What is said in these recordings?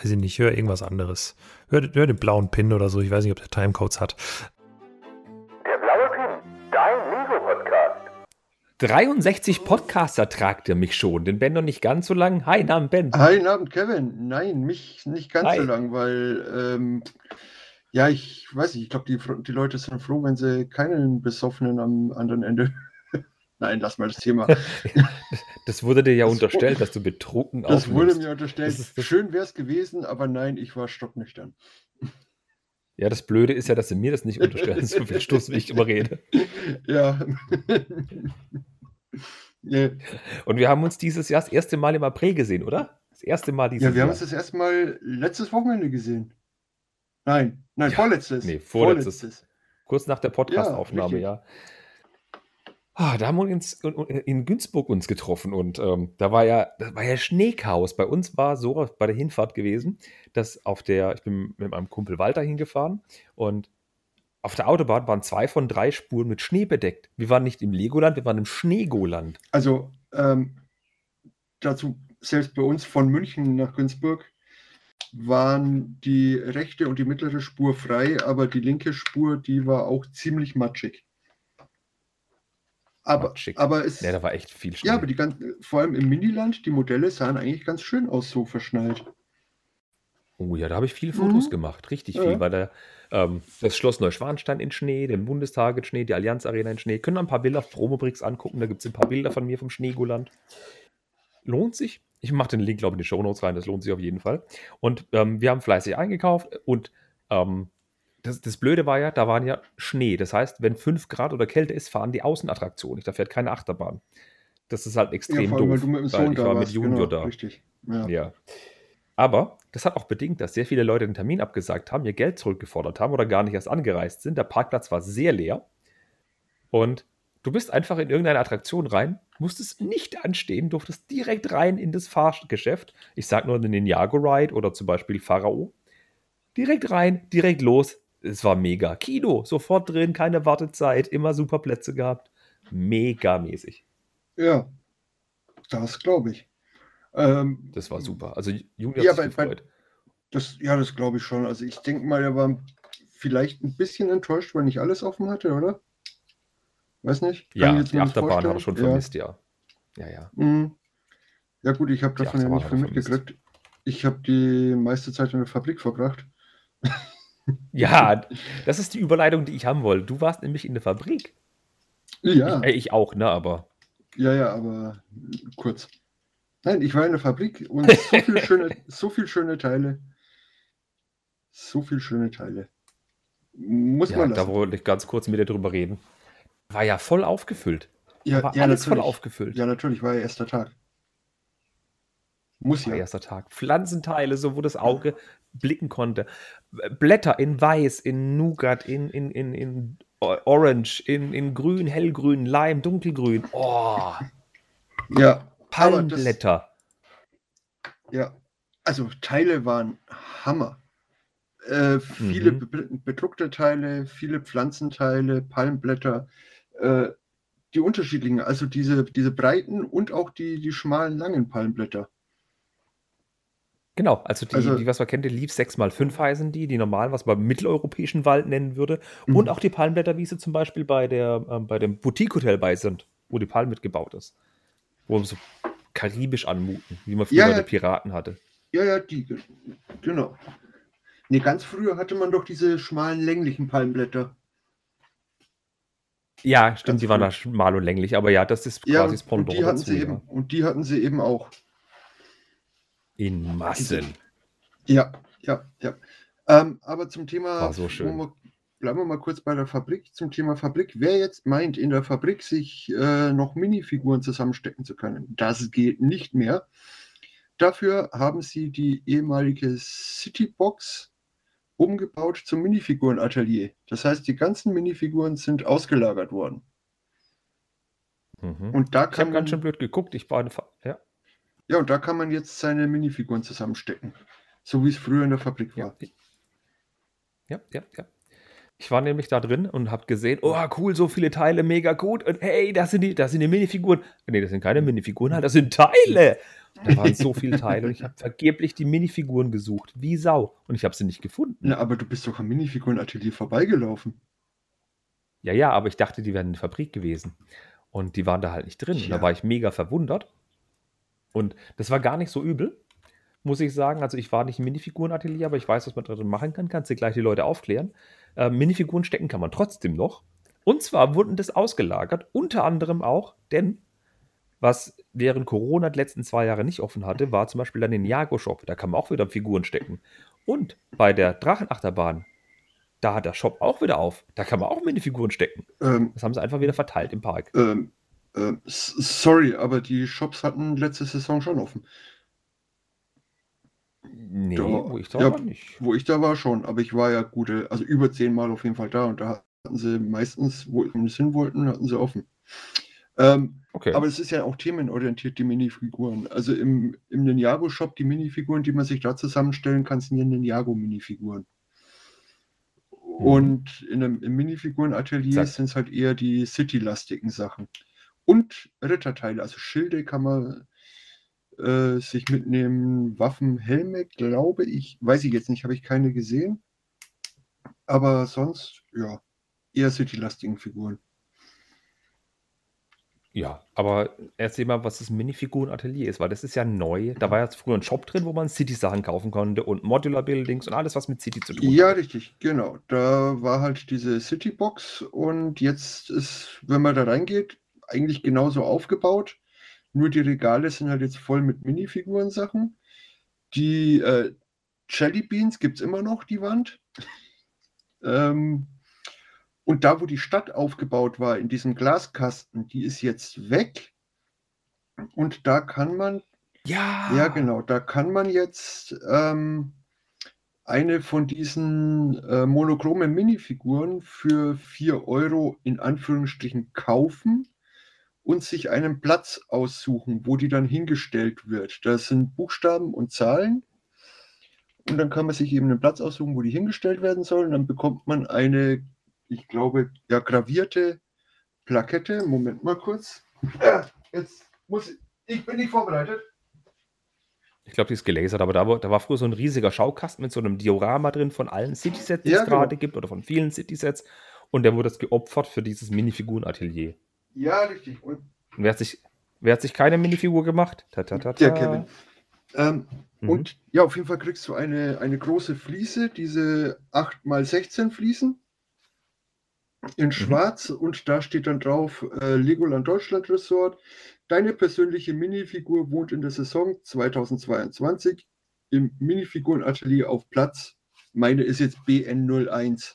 weiß ich nicht, hör irgendwas anderes. Hör, hör den blauen Pin oder so, ich weiß nicht, ob der Timecodes hat. Der blaue Pin, dein Lego-Podcast. 63 Podcaster tragt ihr mich schon. Den Ben noch nicht ganz so lang. Hi, Namen Ben. Hi, Abend, Kevin. Nein, mich nicht ganz Hi. so lang, weil, ähm, ja, ich weiß nicht, ich glaube, die, die Leute sind froh, wenn sie keinen Besoffenen am anderen Ende. Nein, lass mal das Thema. Das wurde dir ja Das- unterstellt, dass du betrunken Das wurde mir unterstellt. Das das- Schön wäre es gewesen, aber nein, ich war stocknüchtern. Ja, das Blöde ist ja, dass sie mir das nicht unterstellen. So viel Stuss, wie ich immer rede. Ja. ja. Und wir haben uns dieses Jahr das erste Mal im April gesehen, oder? Das erste Mal dieses ja, wir haben Jahr. uns das erste Mal letztes Wochenende gesehen. Nein, nein, Ja, vorletztes. nee, vorletztes. Kurz nach der Podcast-Aufnahme, ja. Ah, da haben wir uns in, in Günzburg uns getroffen und ähm, da war ja, das war ja Schneechaos. Bei uns war so bei der Hinfahrt gewesen, dass auf der, ich bin mit meinem Kumpel Walter hingefahren und auf der Autobahn waren zwei von drei Spuren mit Schnee bedeckt. Wir waren nicht im Legoland, wir waren im Schneegoland. Also ähm, dazu, selbst bei uns von München nach Günzburg waren die rechte und die mittlere Spur frei, aber die linke Spur, die war auch ziemlich matschig. Aber, aber es, Ja, da war echt viel Schnee. ja, aber die ganzen, vor allem im Miniland, die Modelle sahen eigentlich ganz schön aus, so verschneit. Oh ja, da habe ich viele Fotos Mhm. gemacht, richtig Ja. viel, weil da ähm, das Schloss Neuschwanstein in Schnee, den Bundestag in Schnee, die Allianz Arena in Schnee. Können ein paar Bilder auf Promobricks angucken, da gibt es ein paar Bilder von mir vom Schneegoland. Lohnt sich. Ich mache den Link, glaube ich, in die Shownotes rein, das lohnt sich auf jeden Fall. Und ähm, wir haben fleißig eingekauft und ähm, das, das Blöde war ja, da waren ja Schnee. Das heißt, wenn 5 Grad oder kälter ist, fahren die Außenattraktionen nicht. Da fährt keine Achterbahn. Das ist halt extrem vor allem, doof. weil weil ich war mit. Junior genau, da. Richtig. Ja. Ja. Aber das hat auch bedingt, dass sehr viele Leute den Termin abgesagt haben, ihr Geld zurückgefordert haben oder gar nicht erst angereist sind. Der Parkplatz war sehr leer. Und du bist einfach in irgendeine Attraktion rein, musstest nicht anstehen, durftest direkt rein in das Fahrgeschäft. Ich sag nur den Ninjago Ride oder zum Beispiel Pharao. Direkt rein, direkt los. Es war mega. Kino, sofort drin, keine Wartezeit, immer super Plätze gehabt. Mega mäßig. ja, das glaube ich. Ähm, Das war super. Also Juni Ja, hat sich bei-. Das, ja, das glaube ich schon. Also ich denke mal, er war vielleicht ein bisschen enttäuscht, weil nicht alles offen hatte, oder? Weiß nicht. Kann Ja, ich die Achterbahn er vorstellen. schon vermisst, ja. Ja, ja. Ja, mhm. ja gut, ich habe davon ja nicht viel mitgekriegt. Ich habe die meiste Zeit in der Fabrik verbracht. Ja, das ist die Überleitung, die ich haben wollte. Du warst nämlich in der Fabrik. Ja, Ich, äh, ich auch, ne, aber. ja, ja, aber kurz. Nein, ich war in der Fabrik und so viele schöne, so viel schöne Teile. So viel schöne Teile. Muss Ja, man da lassen. wollte ich ganz kurz mit dir drüber reden. War ja voll aufgefüllt. Ja, war ja, alles voll natürlich. aufgefüllt. Ja, natürlich, war ja erster Tag. Muss War ja. erster Tag. Pflanzenteile, so wo das Auge blicken konnte. Blätter in Weiß, in Nougat, in, in, in, in Orange, in, in Grün, Hellgrün, Leim, Dunkelgrün. Oh, Ja, aber das, Palmblätter. ja, also Teile waren Hammer. Äh, viele Mhm. be bedruckte Teile, viele Pflanzenteile, Palmblätter, äh, die unterschiedlichen, also diese, diese breiten und auch die, die schmalen, langen Palmblätter. Genau, also die, Also- die was man kennt, die Leaf 6x5 heißen die, die normal, was man mitteleuropäischen Wald nennen würde. Mhm. Und auch die Palmblätterwiese zum Beispiel bei, der, ähm, bei dem Boutique-Hotel bei sind, wo die Palm mitgebaut ist. Wo so karibisch anmuten, wie man früher Ja, ja. Piraten hatte. Ja, ja, die, ge- genau. Nee, ganz früher hatte man doch diese schmalen, länglichen Palmblätter. Ja, stimmt, Ganz die waren früh. da schmal und länglich, aber ja, das ist Ja, quasi das und Pendant die hatten dazu, sie ja. eben, und die hatten sie eben auch. In Massen. Ja, ja, ja. Ähm, aber zum Thema, War so schön. bleiben wir mal kurz bei der Fabrik. Zum Thema Fabrik. Wer jetzt meint, in der Fabrik sich äh, noch Minifiguren zusammenstecken zu können, das geht nicht mehr. Dafür haben sie die ehemalige Citybox umgebaut zum Minifigurenatelier. Das heißt, die ganzen Minifiguren sind ausgelagert worden. Mhm. Und da Ich kann habe man, ganz schön blöd geguckt, ich war eine Fa ja. Ja, und da kann man jetzt seine Minifiguren zusammenstecken. So wie es früher in der Fabrik Ja, war. ja, ja, ja. Ich war nämlich da drin und habe gesehen, oh cool, so viele Teile, mega gut. Und hey, das sind die, das sind die Minifiguren. Nee, das sind keine Minifiguren, halt, das sind Teile. Da waren so viele Teile und ich habe vergeblich die Minifiguren gesucht, wie Sau. Und ich habe sie nicht gefunden. Na, aber du bist doch am Minifigurenatelier vorbeigelaufen. Ja, ja, aber ich dachte, die wären in der Fabrik gewesen. Und die waren da halt nicht drin. Und da war ich mega verwundert. Und das war gar nicht so übel, muss ich sagen. Also ich war nicht im Minifigurenatelier, aber ich weiß, was man drin machen kann. Kannst du gleich die Leute aufklären. Äh, Minifiguren stecken kann man trotzdem noch. Und zwar wurden das ausgelagert, unter anderem auch, denn was während Corona die letzten zwei Jahre nicht offen hatte, war zum Beispiel dann den Jago-Shop. Da kann man auch wieder Figuren stecken. Und bei der Drachenachterbahn, da hat der Shop auch wieder auf. Da kann man auch Minifiguren stecken. Ähm, Das haben sie einfach wieder verteilt im Park. ähm, s- sorry, aber die Shops hatten letzte Saison schon offen. Nee, Doch, wo ich da ja. war nicht. Wo ich da war schon, aber ich war ja gute, also über zehnmal auf jeden Fall da und da hatten sie meistens, wo sie hin wollten, hatten sie offen. Ähm, Okay. Aber es ist ja auch themenorientiert, die Minifiguren. Also im, im Ninjago-Shop, die Minifiguren, die man sich da zusammenstellen kann, sind ja Ninjago-Minifiguren. Und in einem, im Minifiguren-Atelier sind es halt eher die City-lastigen Sachen. Und Ritterteile, also Schilde kann man äh, sich mitnehmen, Waffen, Helme, glaube ich, weiß ich jetzt nicht, habe ich keine gesehen. Aber sonst, ja, eher City-lastigen Figuren. Ja, aber erzähl mal, was das Minifiguren-Atelier ist, weil das ist ja neu. Da war ja früher ein Shop drin, wo man City-Sachen kaufen konnte und Modular-Buildings und alles, was mit City zu tun Ja, hat. richtig, genau. Da war halt diese Citybox und jetzt ist, wenn man da reingeht, eigentlich genauso aufgebaut. Nur die Regale sind halt jetzt voll mit Minifiguren-Sachen. Die äh, Jelly Beans gibt es immer noch, die Wand. ähm, und da, wo die Stadt aufgebaut war, in diesem Glaskasten, die ist jetzt weg. Und da kann man Ja, ja, genau. Da kann man jetzt ähm, eine von diesen äh, monochromen Minifiguren für 4 Euro in Anführungsstrichen kaufen und sich einen Platz aussuchen, wo die dann hingestellt wird. Das sind Buchstaben und Zahlen. Und dann kann man sich eben einen Platz aussuchen, wo die hingestellt werden sollen. Dann bekommt man eine, ich glaube, ja, gravierte Plakette. Moment mal kurz. Jetzt muss ich, ich bin nicht vorbereitet. Ich glaube, die ist gelasert, aber da war, da war früher so ein riesiger Schaukasten mit so einem Diorama drin von allen City-Sets, die Ja, es gerade genau. gibt oder von vielen City-Sets. Und der wurde jetzt geopfert für dieses Minifiguren-Atelier. Ja, richtig. Und wer hat sich, wer hat sich keine Minifigur gemacht? Ta, ta, ta, der. Kevin. Ähm, Mhm. Und ja, auf jeden Fall kriegst du eine, eine große Fliese, diese 8x16 Fliesen in schwarz und da steht dann drauf äh, Legoland Deutschland Resort. Deine persönliche Minifigur wohnt in der Saison 2022 im Minifigurenatelier auf Platz. Meine ist jetzt BN01.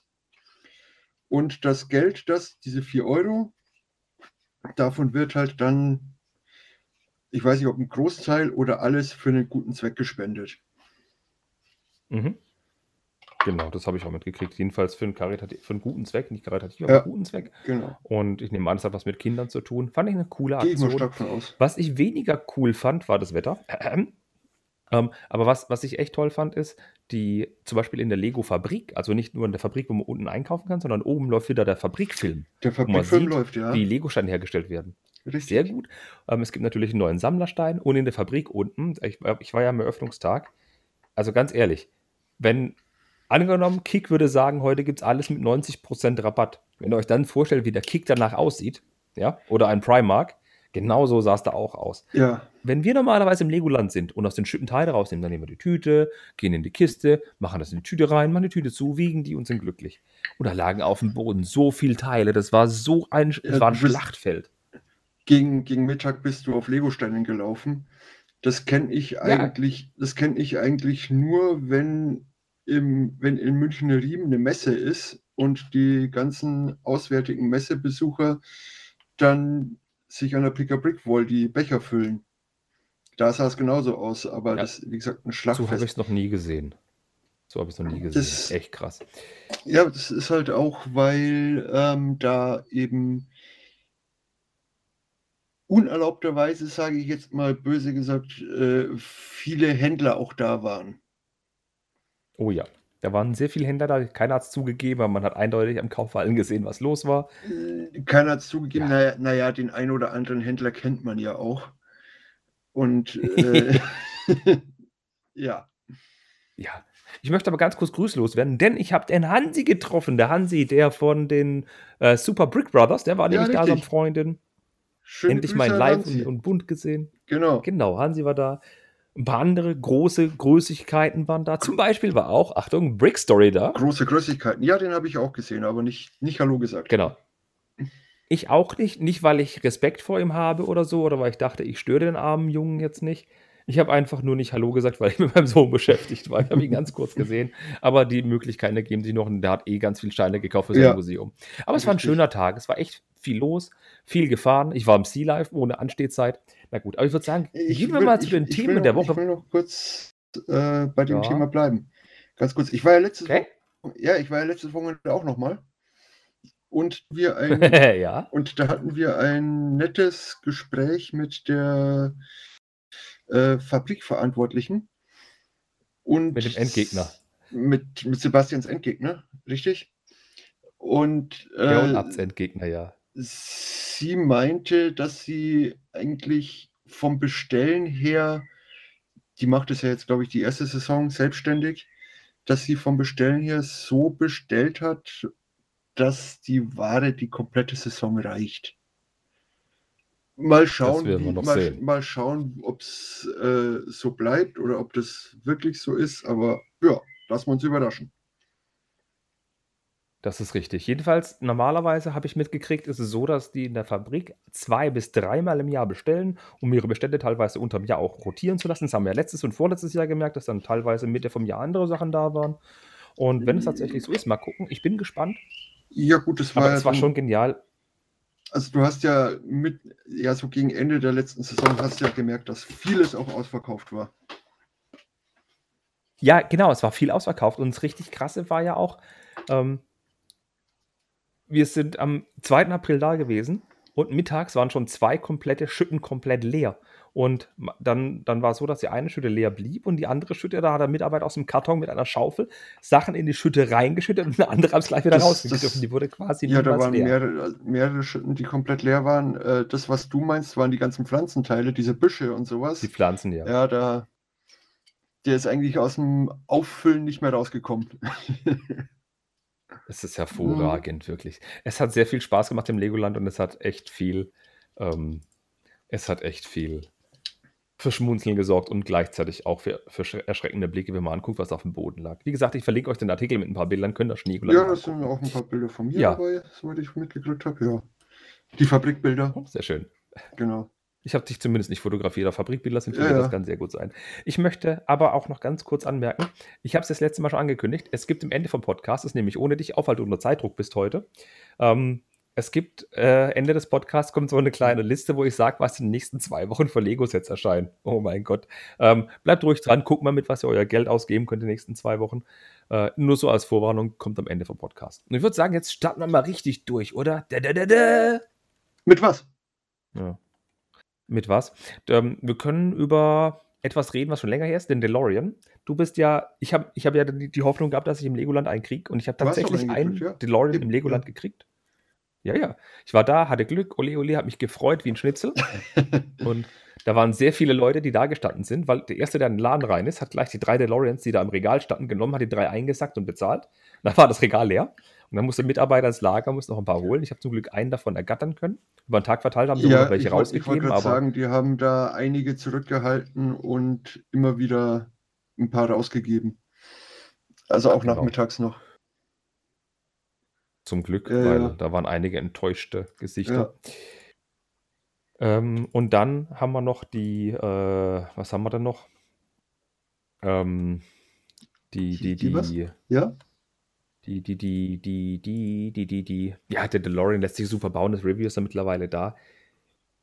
Und das Geld, das, diese 4 Euro, davon wird halt dann ich weiß nicht, ob ein Großteil oder alles für einen guten Zweck gespendet. Mhm. Genau, das habe ich auch mitgekriegt. Jedenfalls für einen, Karitati- für einen guten Zweck, nicht karitativ, aber Ja. einen guten Zweck. Genau. Und ich nehme an, es hat was mit Kindern zu tun. Fand ich eine coole Gehe ich mal Aktion. stark von aus. Was ich weniger cool fand, war das Wetter. Ähm, aber was, was ich echt toll fand, ist, die zum Beispiel in der Lego-Fabrik, also nicht nur in der Fabrik, wo man unten einkaufen kann, sondern oben läuft wieder der Fabrikfilm, Der Fabrikfilm sieht, läuft, ja. wie Lego-Steine hergestellt werden. Richtig. Sehr gut. Ähm, es gibt natürlich einen neuen Sammlerstein und in der Fabrik unten, ich, war- ich war ja am Eröffnungstag, also ganz ehrlich, wenn angenommen, Kick würde sagen, heute gibt es alles mit 90% Rabatt. Wenn ihr euch dann vorstellt, wie der Kick danach aussieht, ja, oder ein Primark, genauso sah es da auch aus. Ja, Wenn wir normalerweise im Legoland sind und aus den Stücken Teile rausnehmen, dann nehmen wir die Tüte, gehen in die Kiste, machen das in die Tüte rein, machen die Tüte zu, wiegen die und sind glücklich. Und da lagen auf dem Boden so viele Teile, das war so ein, Ja, das war ein Schlachtfeld. gegen, gegen Mittag bist du auf Legosteinen gelaufen. Das kenne ich eigentlich, das kenne ich eigentlich nur, wenn im, wenn in Münchner Riem eine Messe ist und die ganzen auswärtigen Messebesucher dann sich an der Pick a Brick Wall die Becher füllen. Da sah es genauso aus, aber Ja. das, wie gesagt, ein So habe ich Schlachtfest. es noch nie gesehen. So habe ich es noch nie gesehen. Das- Echt krass. Ja, das ist halt auch, weil ähm, da eben unerlaubterweise, sage ich jetzt mal böse gesagt, äh, viele Händler auch da waren. Oh ja. Da waren sehr viele Händler da, keiner hat es zugegeben, aber man hat eindeutig am Kaufverhalten gesehen, was los war. Keiner hat zugegeben, Ja. naja, naja, den einen oder anderen Händler kennt man ja auch. Und äh, ja. Ja. Ich möchte aber ganz kurz grüßlos werden, denn ich habe den Hansi getroffen. Der Hansi, der von den äh, Super Brick Brothers, der war Ja, nämlich da samt richtig. Freundin. Schöne Endlich Grüße mal live und, und bunt gesehen. Genau. Genau, Hansi war da. Ein paar andere große Größigkeiten waren da. Zum Beispiel war auch, Achtung, Brick Story da. Große Größigkeiten. Ja, den habe ich auch gesehen, aber nicht, nicht Hallo gesagt. Genau. Ich auch nicht. Nicht, weil ich Respekt vor ihm habe oder so, oder weil ich dachte, ich störe den armen Jungen jetzt nicht. Ich habe einfach nur nicht Hallo gesagt, weil ich mit meinem Sohn beschäftigt war. Ich habe ihn ganz kurz gesehen. Aber die Möglichkeiten ergeben sich noch und der hat eh ganz viel Steine gekauft für sein Ja. Museum. Aber es war ein Richtig. schöner Tag. Es war echt viel los, viel gefahren. Ich war im Sea Life ohne Anstehzeit. Na gut, aber ich würde sagen, Ich gehen wir will- mal zu ich- den ich Themen noch, der Ich Woche. will noch kurz äh, bei dem Ja. Thema bleiben. Ganz kurz. Ich war ja letztes Okay. Woche, ja, ich war ja letztes Wochenende auch nochmal. Und wir ein, ja. und da hatten wir ein nettes Gespräch mit der äh, Fabrikverantwortlichen. Und Mit dem Endgegner. Mit, mit Sebastians Endgegner, richtig? Und äh, und Absendgegner, ja. sie meinte, dass sie eigentlich vom Bestellen her, die macht es ja jetzt, glaube ich, die erste Saison selbstständig, dass sie vom Bestellen her so bestellt hat, dass die Ware die komplette Saison reicht. Mal schauen, wie- mal, mal schauen, ob es äh, so bleibt oder ob das wirklich so ist. Aber ja, lassen wir uns überraschen. Das ist richtig. Jedenfalls, normalerweise habe ich mitgekriegt, ist es so, dass die in der Fabrik zwei bis dreimal im Jahr bestellen, um ihre Bestände teilweise unterm Jahr auch rotieren zu lassen. Das haben wir ja letztes und vorletztes Jahr gemerkt, dass dann teilweise Mitte vom Jahr andere Sachen da waren. Und wenn es tatsächlich so ist, mal gucken. Ich bin gespannt. Ja, gut, das war, Aber ja es war schon genial. Also du hast ja mit, ja so gegen Ende der letzten Saison hast du ja gemerkt, dass vieles auch ausverkauft war. Ja, genau, es war viel ausverkauft. Und das richtig Krasse war ja auch, ähm, wir sind am 2. April da gewesen und mittags waren schon zwei komplette Schütten komplett leer. Und dann, dann war es so, dass die eine Schütte leer blieb und die andere Schütte, da hat der Mitarbeiter aus dem Karton mit einer Schaufel Sachen in die Schütte reingeschüttet und eine andere haben es gleich wieder Und die wurde quasi Ja, da waren leer. mehrere, mehrere Schütten, die komplett leer waren. Äh, das, was du meinst, waren die ganzen Pflanzenteile, diese Büsche und sowas. Die Pflanzen, ja. ja, da, der ist eigentlich aus dem Auffüllen nicht mehr rausgekommen. Es ist hervorragend, wirklich. Es hat sehr viel Spaß gemacht im Legoland und es hat echt viel, ähm, es hat echt viel für Schmunzeln gesorgt und gleichzeitig auch für, für sch- erschreckende Blicke, wenn man anguckt, was auf dem Boden lag. Wie gesagt, ich verlinke euch den Artikel mit ein paar Bildern, könnt ihr Schneegoland ja, da angucken. sind auch ein paar Bilder von mir Ja. dabei, soweit ich mitgekriegt habe. Ja. Die Fabrikbilder, Oh, Sehr schön. genau. Ich habe dich zumindest nicht fotografiert, aber Fabrikbilder sind für Ja, ja. das kann sehr gut sein. Ich möchte aber auch noch ganz kurz anmerken, ich habe es das letzte Mal schon angekündigt, es gibt am Ende vom Podcast, das nämlich ohne dich auf, weil du unter Zeitdruck bist heute, ähm, es gibt äh, Ende des Podcasts kommt so eine kleine Liste, wo ich sage, was in den nächsten zwei Wochen für Lego-Sets erscheinen. Oh mein Gott. Ähm, bleibt ruhig dran, guckt mal mit, was ihr euer Geld ausgeben könnt in den nächsten zwei Wochen. Äh, nur so als Vorwarnung, kommt am Ende vom Podcast. Und ich würde sagen, jetzt starten wir mal richtig durch, oder? Da, da, da. Mit was? Ja. Mit was? Ähm, wir können über etwas reden, was schon länger her ist, den DeLorean. Du bist ja, ich habe ich hab ja die, die Hoffnung gehabt, dass ich im Legoland einen kriege und ich habe tatsächlich einen ja. DeLorean Eben, im Legoland ja. gekriegt. Ja, ja. Ich war da, hatte Glück, ole ole, hat mich gefreut wie ein Schnitzel. und da waren sehr viele Leute, die da gestanden sind, weil der Erste, der in den Laden rein ist, hat gleich die drei DeLoreans, die da im Regal standen, genommen, hat die drei eingesackt und bezahlt. Dann war das Regal leer. Und dann musste der Mitarbeiter ins Lager, musste noch ein paar holen. Ich habe zum Glück einen davon ergattern können. Über den Tag verteilt haben sie ja, noch welche ich wollte ich wollt rausgegeben, gerade aber sagen, die haben da einige zurückgehalten und immer wieder ein paar rausgegeben. Also auch Genau. nachmittags noch. Zum Glück, Ja, weil ja. da waren einige enttäuschte Gesichter. Ja. Ähm, und dann haben wir noch die, äh, was haben wir denn noch? Ähm, die, Die- die, die Ja? die, die, die, die, die, die, die, die, ja, der DeLorean lässt sich super bauen, das Review ist ja mittlerweile da.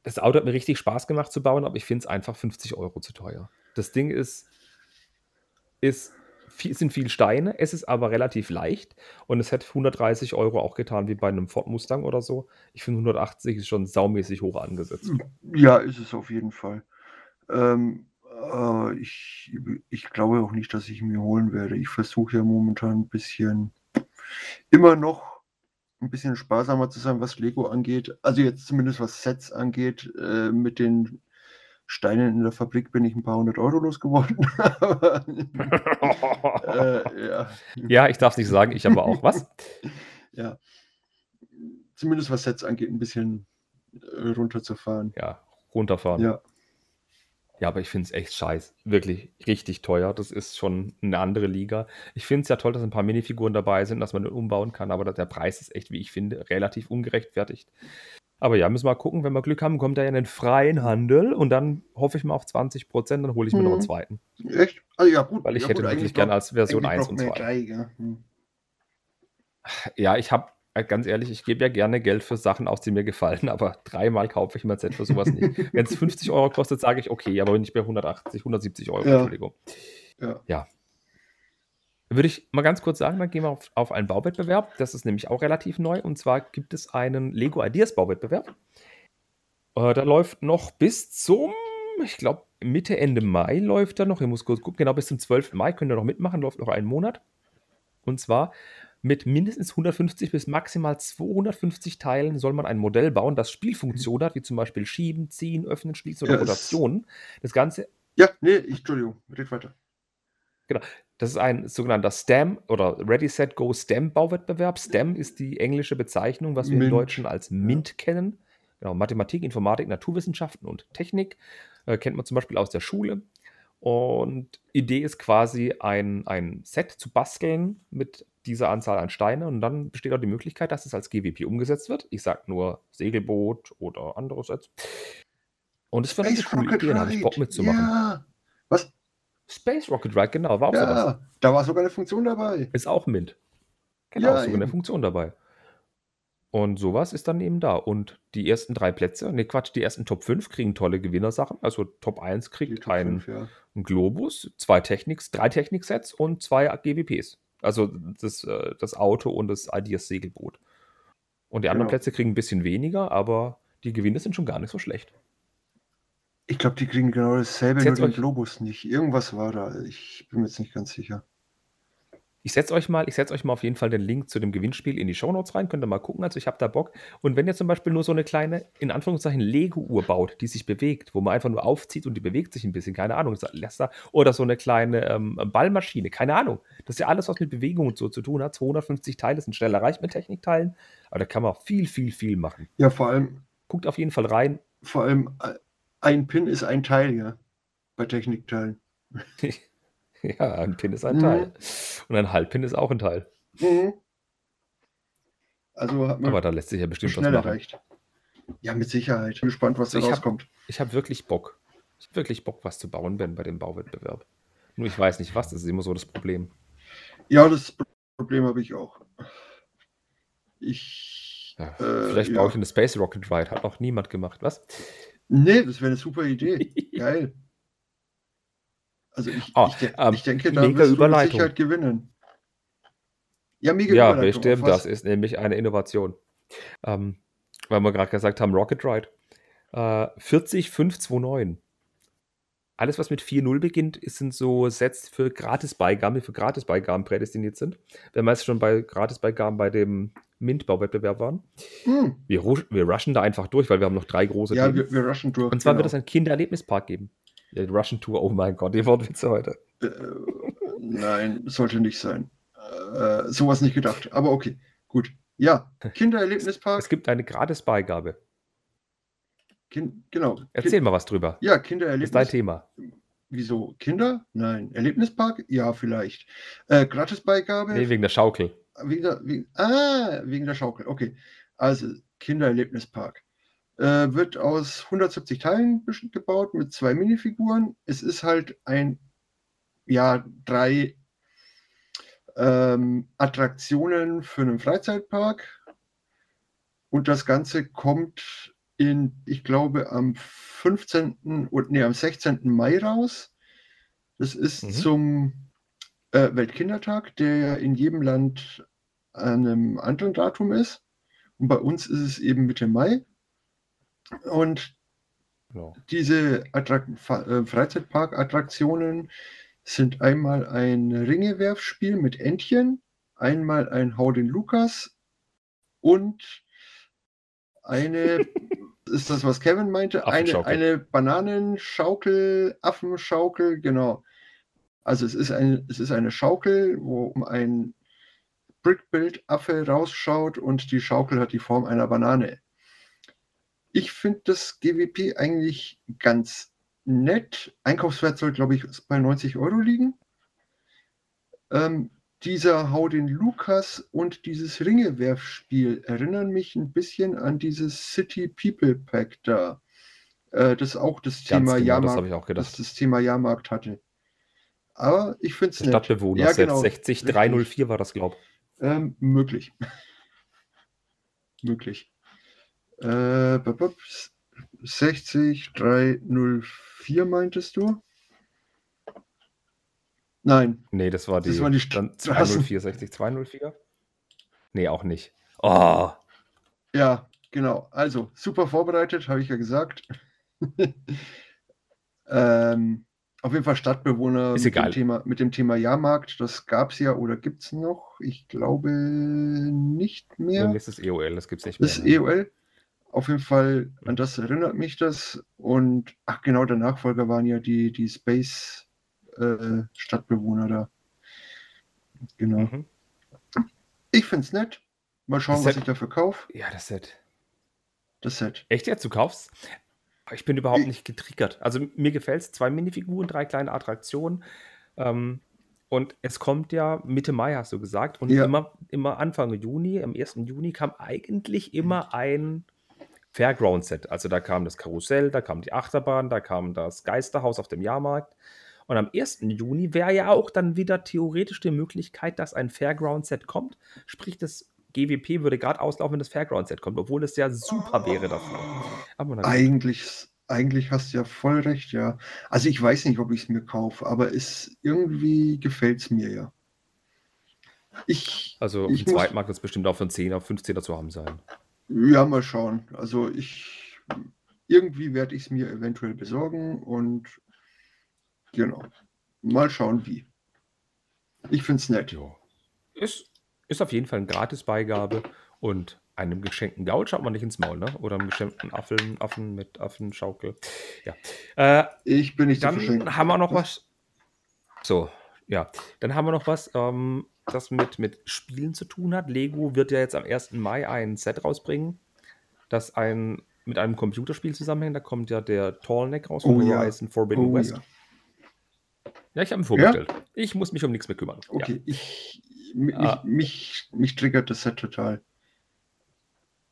Das Auto hat mir richtig Spaß gemacht zu bauen, aber ich finde es einfach 50 Euro zu teuer. Das Ding ist, ist viel, sind viel Steine, es ist aber relativ leicht und es hätte 130 Euro auch getan, wie bei einem Ford Mustang oder so. Ich finde 180 ist schon saumäßig hoch angesetzt. Ja, ist es auf jeden Fall. Ähm, äh, ich, ich glaube auch nicht, dass ich mir holen werde. Ich versuche ja momentan ein bisschen immer noch ein bisschen sparsamer zu sein, was Lego angeht. Also jetzt zumindest was Sets angeht, äh, mit den Steinen in der Fabrik bin ich ein paar hundert Euro losgeworden. Äh, ja. ja, ich darf es nicht sagen, ich aber auch. Was? ja. Zumindest was Sets angeht, ein bisschen äh, runterzufahren. Ja, runterfahren. Ja. Ja, aber ich finde es echt scheiße. Wirklich richtig teuer. Das ist schon eine andere Liga. Ich finde es ja toll, dass ein paar Minifiguren dabei sind, dass man den umbauen kann, aber der Preis ist echt, wie ich finde, relativ ungerechtfertigt. Aber ja, müssen wir mal gucken. Wenn wir Glück haben, kommt er in den freien Handel und dann hoffe ich mal auf 20 Prozent, dann hole ich mir noch einen Mhm. zweiten. Echt? Also ja, gut. Weil ich ja, hätte gut, wirklich gern als Version eigentlich 1 braucht und man ja 2. drei, gell? Hm. Ja, ich habe, ganz ehrlich, ich gebe ja gerne Geld für Sachen aus, die mir gefallen, aber dreimal kaufe ich mir ein Set für sowas nicht. Wenn es 50 Euro kostet, sage ich okay, aber nicht bei 180, 170 Euro, Ja. Entschuldigung. Ja. Würde ich mal ganz kurz sagen, dann gehen wir auf, auf einen Bauwettbewerb. Das ist nämlich auch relativ neu. Und zwar gibt es einen Lego Ideas Bauwettbewerb. Äh, da läuft noch bis zum, ich glaube, Mitte, Ende Mai läuft er noch. Ich muss kurz gucken. Genau, bis zum 12. Mai könnt ihr noch mitmachen. Läuft noch einen Monat. Und zwar mit mindestens 150 bis maximal 250 Teilen soll man ein Modell bauen, das Spielfunktionen hat, wie zum Beispiel Schieben, Ziehen, Öffnen, Schließen oder Ja, Rotationen. Das Ganze Ja, nee, ich, Entschuldigung, red weiter. Das ist ein sogenannter STEM oder Ready Set Go STEM Bauwettbewerb. STEM ist die englische Bezeichnung, was wir im MINT. Deutschen als MINT kennen. Genau, Mathematik, Informatik, Naturwissenschaften und Technik. Äh, kennt man zum Beispiel aus der Schule. Und Idee ist quasi ein, ein Set zu basteln mit dieser Anzahl an Steine und dann besteht auch die Möglichkeit, dass es als GWP umgesetzt wird. Ich sage nur Segelboot oder andere Sets. Und das finde ich eine Space coole Rocket Idee, da habe ich Bock mitzumachen. Ja? Space Rocket Ride, genau, war auch sowas. Ja, da war sogar eine Funktion dabei. Ist auch Mint. Genau, Ja, sogar eine eben. Funktion dabei. Und sowas ist dann eben da. Und die ersten drei Plätze, ne Quatsch, die ersten Top 5 kriegen tolle Gewinnersachen. Also Top 1 Die kriegt Top ein, 5, ja. ein Globus, zwei Techniks, drei Techniksets und zwei GWPs. Also das, äh, das Auto und das Ideas Segelboot. Und die anderen Genau. Plätze kriegen ein bisschen weniger, aber die Gewinne sind schon gar nicht so schlecht. Ich glaube, die kriegen genau dasselbe, nur den Globus nicht. Irgendwas war da. Ich bin mir jetzt nicht ganz sicher. Ich setze euch mal, ich setze euch mal auf jeden Fall den Link zu dem Gewinnspiel in die Shownotes rein, könnt ihr mal gucken. Also ich habe da Bock. Und wenn ihr zum Beispiel nur so eine kleine, in Anführungszeichen, Lego-Uhr baut, die sich bewegt, wo man einfach nur aufzieht und die bewegt sich ein bisschen, keine Ahnung, lasst da, oder so eine kleine ähm, Ballmaschine, keine Ahnung. Das ist ja alles, was mit Bewegung und so zu tun hat. 250 Teile sind schnell erreicht mit Technikteilen, aber da kann man viel, viel, viel machen. Ja, vor allem, Guckt auf jeden Fall rein. vor allem äh, ein Pin ist ein Teil, ja. Bei Technikteilen. ja, ein Pin ist ein Mhm. Teil. Und ein Halbpin ist auch ein Teil. Mhm. Also hat man Aber da lässt sich ja bestimmt was machen. erreicht. Ja, mit Sicherheit. Bin gespannt, was da Ich hab- rauskommt. Ich habe wirklich Bock. Ich habe wirklich Bock, was zu bauen, Ben, bei dem Bauwettbewerb. Nur ich weiß nicht was, das ist immer so das Problem. Ja, das Problem habe ich auch. Ich. Ja, äh, vielleicht ja. baue ich eine Space Rocket Ride, hat noch niemand gemacht, was? Nee, das wäre eine super Idee. Geil. Also ich, Oh, ich, de ähm, ich denke, da wirst du mit. Sicherheit gewinnen. Ja, mega Ja, bestimmt, das ist nämlich eine Innovation. Ähm, weil wir gerade gesagt haben, Rocket Ride. Äh, 40529. Alles, was mit 4.0 beginnt, ist- sind so Sets für Gratisbeigaben, die für Gratisbeigaben prädestiniert sind. Wenn wir jetzt schon bei Gratisbeigaben bei dem Mint-Bauwettbewerb waren. Hm. Wir, wir rushen da einfach durch, weil wir haben noch drei große Ja, wir, wir rushen durch. Und zwar wird es genau. einen Kindererlebnispark geben. Die Russian Tour, oh mein Gott, die Wortwitze heute. Äh, nein, sollte nicht sein. Äh, sowas nicht gedacht. Aber okay, gut. Ja, Kindererlebnispark. Es gibt eine Gratisbeigabe. Kind, genau. Erzähl mal was drüber. Ja, Das ist dein Kindererlebnis. Thema. Wieso? Kinder? Nein. Erlebnispark? Ja, vielleicht. Äh, Gratisbeigabe? Nee, wegen der Schaukel. Wegen der, wegen, ah, wegen der Schaukel. Okay. Also, Kindererlebnispark. Äh, wird aus 170 Teilen gebaut mit zwei Minifiguren. Es ist halt ein, ja, drei ähm, Attraktionen für einen Freizeitpark. Und das Ganze kommt in, ich glaube, am 15. und nee, am 16. Mai raus. Das ist Mhm. zum äh, Weltkindertag, der ja in jedem Land an einem anderen Datum ist. Und bei uns ist es eben Mitte Mai. Und Genau. diese Attrakt äh, Freizeitpark-Attraktionen sind einmal ein Ringewerfspiel mit Entchen, einmal ein Hau den Lukas und eine ist das, was Kevin meinte. Eine, eine Bananenschaukel, Affenschaukel, genau. Also es ist eine, es ist eine Schaukel, wo um ein Brickbuild-Affe rausschaut und die Schaukel hat die Form einer Banane. Ich finde das GWP eigentlich ganz nett. Einkaufswert soll, glaube ich, bei 90 Euro liegen. Ähm, dieser Hau den Lukas und dieses Ringewerfspiel erinnern mich ein bisschen an dieses City People Pack da. Äh, das auch das Ganz Thema genau, das Jahrmarkt, habe ich auch das, gedacht. das Thema Jahrmarkt hatte. Aber ich finde es nett. Stadtbewohner, Ja, genau, 60304 war das, glaube Ähm, möglich. möglich. Äh, bup, bup, 60304 meintest du? Nein, Nee, das war die, Das war die dann Straßen. 204, 60, 204? Nee, auch nicht. Oh, ja, genau. Also, super vorbereitet, habe ich ja gesagt. ähm, auf jeden Fall Stadtbewohner mit. Dem Thema, mit dem Thema Jahrmarkt. Das gab es ja oder gibt es noch? Ich glaube nicht mehr. das ist EOL, das gibt's nicht mehr. Das ist? EOL. Auf jeden Fall, an das erinnert mich das. Und ach genau, der Nachfolger waren ja die, die Space äh, Stadtbewohner da. Genau. Mhm. Ich finde es nett. Mal schauen, was ich dafür kaufe. Ja, das Set. Das Set. Echt jetzt? Du kaufst? Ich bin überhaupt Ich- nicht getriggert. Also mir gefällt es. Zwei Minifiguren, drei kleine Attraktionen. Ähm, und es kommt ja Mitte Mai, hast du gesagt. Und Ja. immer, immer Anfang Juni, am 1. Juni kam eigentlich immer ein Fairground-Set. Also da kam das Karussell, da kam die Achterbahn, da kam das Geisterhaus auf dem Jahrmarkt. Und am 1. Juni wäre ja auch dann wieder theoretisch die Möglichkeit, dass ein Fairground-Set kommt. Sprich, das GWP würde gerade auslaufen, wenn das Fairground-Set kommt, obwohl es ja super wäre dafür. Eigentlich, eigentlich hast du ja voll recht, ja. Also ich weiß nicht, ob ich es mir kaufe, aber es irgendwie gefällt es mir ja. Ich, Also ich muss- Zweitmarkt wird es bestimmt auch für einen 10er, 15er zu haben sein. ja, mal schauen. Also ich, irgendwie werde ich es mir eventuell besorgen und genau. Mal schauen, wie. Ich finde es nett. Ja. Ist, ist auf jeden Fall eine Gratisbeigabe und einem geschenkten Gaul schaut man nicht ins Maul, ne? Oder einem geschenkten Affen, Affen mit Affenschaukel. Ja. Äh, Ich bin nicht dann haben wir noch was. So, ja. Dann haben wir noch was, ähm, das mit, mit Spielen zu tun hat. Lego wird ja jetzt am 1. Mai ein Set rausbringen, das ein, mit einem Computerspiel zusammenhängt. Da kommt ja der Tallneck raus von Oh ja. Horizon Forbidden Oh, West. ja. Ja, ich habe ihn vorbestellt. Ich muss mich um nichts mehr kümmern. Ja. Okay, ich, mich, Ah. mich, mich triggert das Set total.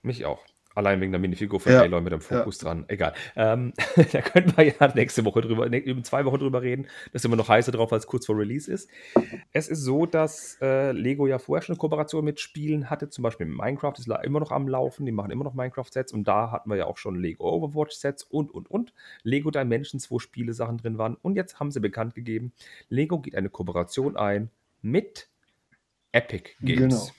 Mich auch. Allein wegen der Minifigur von Ja, Aloy mit dem Fokus dran. Egal. Ähm, da können wir ja nächste Woche drüber, ne, in zwei Wochen drüber reden. Das ist immer noch heißer drauf, als kurz vor Release ist. Es ist so, dass äh, Lego ja vorher schon eine Kooperation mit Spielen hatte, zum Beispiel mit Minecraft, ist immer noch am Laufen, die machen immer noch Minecraft-Sets und da hatten wir ja auch schon Lego Overwatch-Sets und, und, und. Lego Dimensions, wo Spiele-Sachen drin waren. Und jetzt haben sie bekannt gegeben, Lego geht eine Kooperation ein mit Epic Games.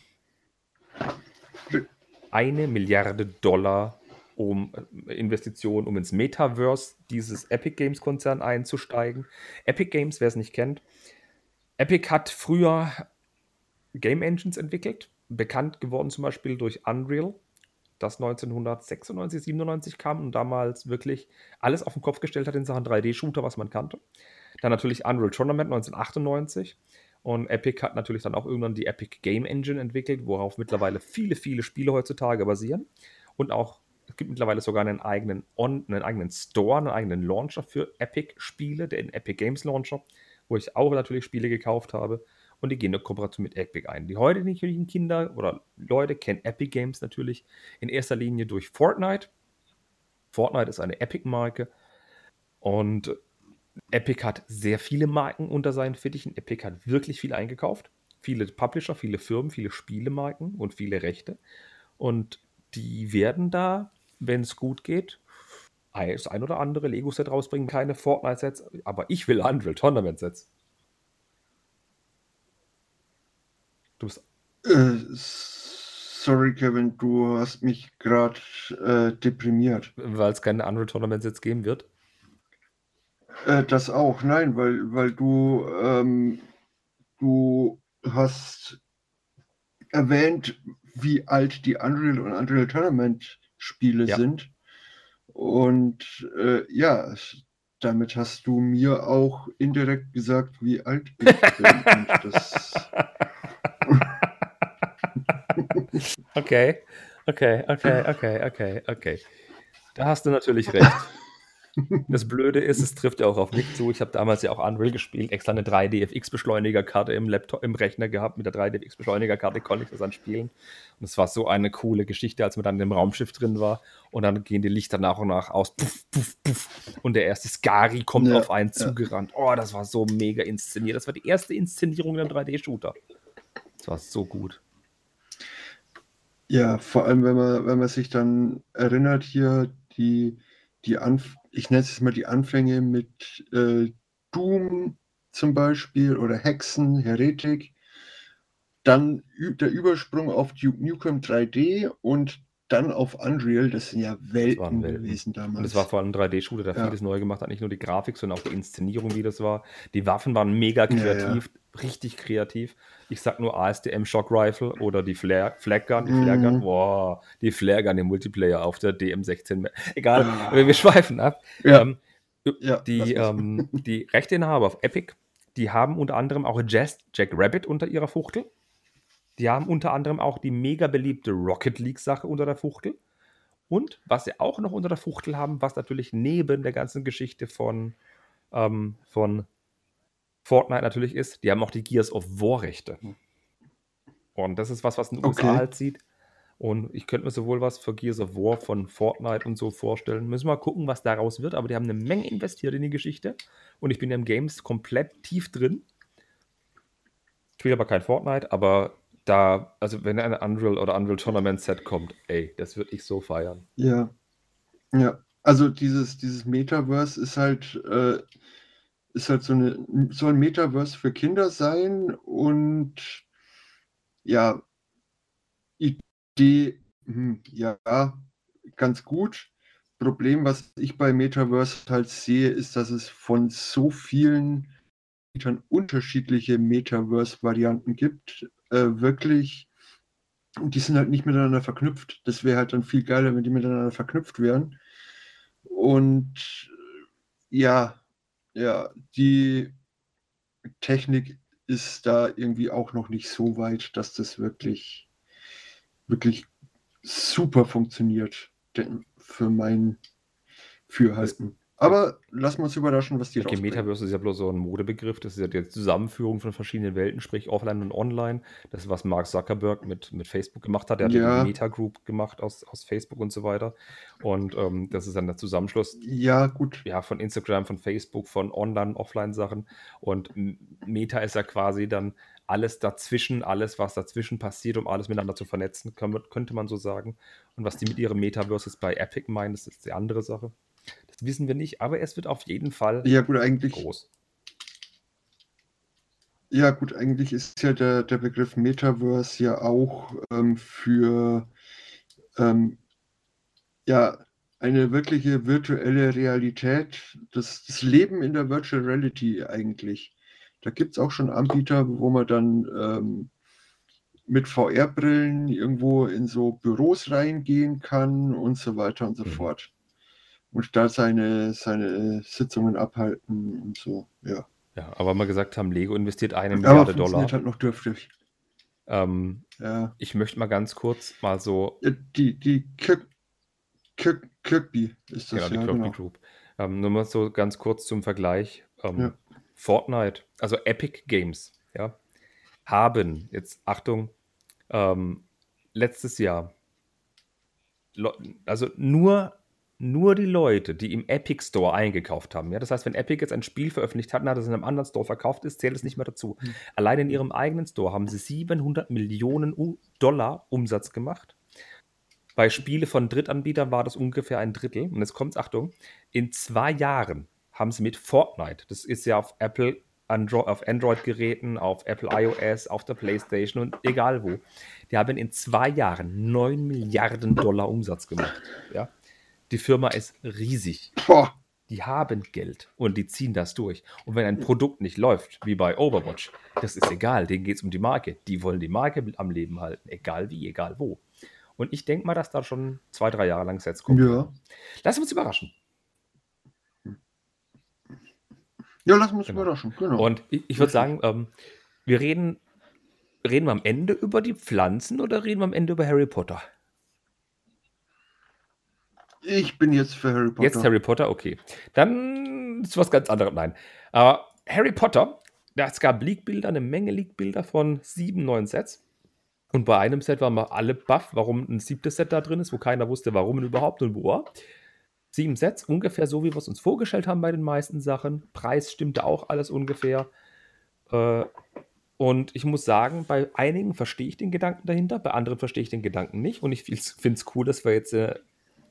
Genau. Eine Milliarde Dollar um äh, Investitionen, um ins Metaverse dieses Epic Games Konzern einzusteigen. Epic Games, wer es nicht kennt, Epic hat früher Game Engines entwickelt, bekannt geworden zum Beispiel durch Unreal, das 1996, 97 kam und damals wirklich alles auf den Kopf gestellt hat in Sachen 3D-Shooter, was man kannte. Dann natürlich Unreal Tournament 1998 und Epic hat natürlich dann auch irgendwann die Epic Game Engine entwickelt, worauf mittlerweile viele, viele Spiele heutzutage basieren. Und auch, es gibt mittlerweile sogar einen eigenen, On, einen eigenen Store, einen eigenen Launcher für Epic-Spiele, den Epic Games Launcher, wo ich auch natürlich Spiele gekauft habe. Und die gehen eine Kooperation mit Epic ein. Die heutigen Kinder oder Leute kennen Epic Games natürlich in erster Linie durch Fortnite. Fortnite ist eine Epic-Marke. Und Epic hat sehr viele Marken unter seinen Fittichen. Epic hat wirklich viel eingekauft. Viele Publisher, viele Firmen, viele Spielemarken und viele Rechte. Und die werden da, wenn es gut geht, das ein oder andere Lego-Set rausbringen. Keine Fortnite-Sets, aber ich will Unreal Tournament-Sets. Du bist Äh, sorry, Kevin, du hast mich gerade äh, deprimiert. weil es keine Unreal Tournament-Sets geben wird. Äh, das auch, nein, weil, weil du, ähm, du hast erwähnt, wie alt die Unreal und Unreal Tournament Spiele Ja. sind. Und äh, ja, damit hast du mir auch indirekt gesagt, wie alt ich bin. Okay, okay, okay, okay, okay, okay. Da hast du natürlich recht. Das Blöde ist, es trifft ja auch auf mich zu. Ich habe damals ja auch Unreal gespielt, extra eine 3DFX-Beschleunigerkarte im Laptop, im Rechner gehabt. Mit der 3DFX-Beschleunigerkarte konnte ich das dann spielen. Und es war so eine coole Geschichte, als man dann im Raumschiff drin war. Und dann gehen die Lichter nach und nach aus. Puff, puff, puff. Und der erste Skari kommt Ja, auf einen ja. zugerannt. Oh, das war so mega inszeniert. Das war die erste Inszenierung in einem 3D-Shooter. Das war so gut. ja, vor allem, wenn man, wenn man sich dann erinnert, hier die, die Anf ich nenne es jetzt mal die Anfänge mit äh, Doom zum Beispiel oder Hexen, Heretik, dann der Übersprung auf Duke Nukem 3D und dann auf Unreal, das sind ja Welten, Welten. gewesen damals. Und es war vor allem ein 3D-Shooter, der Ja. vieles neu gemacht hat. Nicht nur die Grafik, sondern auch die Inszenierung, wie das war. Die Waffen waren mega Ja, ja. Richtig kreativ. Ich sag nur ASDM Shock Rifle oder die Flare, Flak Gun. Die Mhm. Flare Gun, boah, die Flare Gun im Multiplayer auf der DM16. Egal, Ja. wir, wir schweifen ab. Ja. Ähm, ja, die, ähm, die Rechteinhaber auf Epic, die haben unter anderem auch Jazz Jack Rabbit unter ihrer Fuchtel. Die haben unter anderem auch die mega beliebte Rocket League-Sache unter der Fuchtel. Und was sie auch noch unter der Fuchtel haben, was natürlich neben der ganzen Geschichte von, ähm, von Fortnite natürlich ist, die haben auch die Gears of War-Rechte. Und das ist was, was in den USA Okay. halt sieht. Und ich könnte mir sowohl was für Gears of War von Fortnite und so vorstellen. Müssen wir mal gucken, was daraus wird. Aber die haben eine Menge investiert in die Geschichte. Und ich bin im Games komplett tief drin. Spiele aber kein Fortnite, aber da, also wenn ein Unreal oder Unreal Tournament Set kommt, ey, das würde ich so feiern. Ja, ja. Also dieses, dieses Metaverse ist halt, äh, ist halt so eine, soll ein Metaverse für Kinder sein und ja, Idee, hm, ja, ganz gut. Problem, was ich bei Metaverse halt sehe, ist, dass es von so vielen Anbietern unterschiedliche Metaverse-Varianten gibt. Äh, wirklich und die sind halt nicht miteinander verknüpft. Das wäre halt dann viel geiler, wenn die miteinander verknüpft wären. Und ja, ja, die Technik ist da irgendwie auch noch nicht so weit, dass das wirklich, wirklich super funktioniert für mein Fürhalten. Aber lassen wir uns überraschen, was die Okay, rausbringen. Metaverse ist ja bloß so ein Modebegriff. Das ist ja die Zusammenführung von verschiedenen Welten, sprich offline und online. Das ist, was Mark Zuckerberg mit, mit Facebook gemacht hat. Er hat ja die Meta Group gemacht aus, aus Facebook und so weiter. Und ähm, das ist dann der Zusammenschluss Ja, gut. ja, von Instagram, von Facebook, von Online- Offline-Sachen. Und Meta ist ja quasi dann alles dazwischen, alles, was dazwischen passiert, um alles miteinander zu vernetzen, kann, könnte man so sagen. Und was die mit ihrem Metaverse bei Epic meinen, das ist die andere Sache. Wissen wir nicht, aber es wird auf jeden Fall Ja, gut, eigentlich. groß. Ja, gut, eigentlich ist ja der, der Begriff Metaverse ja auch ähm, für ähm, ja, eine wirkliche virtuelle Realität, das, das Leben in der Virtual Reality eigentlich. Da gibt es auch schon Anbieter, wo man dann ähm, mit VR-Brillen irgendwo in so Büros reingehen kann und so weiter und so Mhm. fort. Und da seine, seine Sitzungen abhalten und so, ja. Ja, aber mal gesagt haben, Lego investiert eine Aber Milliarde Dollar. halt noch dürftig. Ähm, Ja. ich möchte mal ganz kurz mal so Die, die Kirk, Kirk, Kirkby ist das, Genau, die ja, Kirby genau. Group. Ähm, nur mal so ganz kurz zum Vergleich. Ähm, Ja. Fortnite, also Epic Games, ja, haben jetzt, Achtung, ähm, letztes Jahr, also nur, nur die Leute, die im Epic Store eingekauft haben, ja, das heißt, wenn Epic jetzt ein Spiel veröffentlicht hat und hat es in einem anderen Store verkauft ist, zählt es nicht mehr dazu. Hm. Allein in ihrem eigenen Store haben sie 700 Millionen Dollar Umsatz gemacht. Bei Spiele von Drittanbietern war das ungefähr ein Drittel. Und jetzt kommt's, Achtung, in zwei Jahren haben sie mit Fortnite, das ist ja auf Apple, Andro auf Android-Geräten, auf Apple iOS, auf der Playstation und egal wo, die haben in zwei Jahren 9 Milliarden Dollar Umsatz gemacht. Ja? Die Firma ist riesig. Boah, Die haben Geld und die ziehen das durch. Und wenn ein Produkt nicht läuft, wie bei Overwatch, das ist egal, denen geht es um die Marke. Die wollen die Marke am Leben halten, egal wie, egal wo. Und ich denke mal, dass da schon zwei, drei Jahre lang Sets kommen. Ja. Lass uns überraschen. Ja, lassen wir uns Genau. überraschen. Genau. Und ich, ich würde sagen, ähm, wir reden, reden wir am Ende über die Pflanzen oder reden wir am Ende über Harry Potter? Ich bin jetzt für Harry Potter. Jetzt Harry Potter, okay. Dann ist was ganz anderes. Nein. Aber Harry Potter, es gab Leak-Bilder, eine Menge Leak-Bilder von sieben neuen Sets. Und bei einem Set waren wir alle baff, warum ein siebtes Set da drin ist, wo keiner wusste, warum und überhaupt und wo. Sieben Sets, ungefähr so, wie wir es uns vorgestellt haben bei den meisten Sachen. Preis stimmte auch alles ungefähr. Äh, und ich muss sagen, bei einigen verstehe ich den Gedanken dahinter, bei anderen verstehe ich den Gedanken nicht. Und ich finde es cool, dass wir jetzt äh,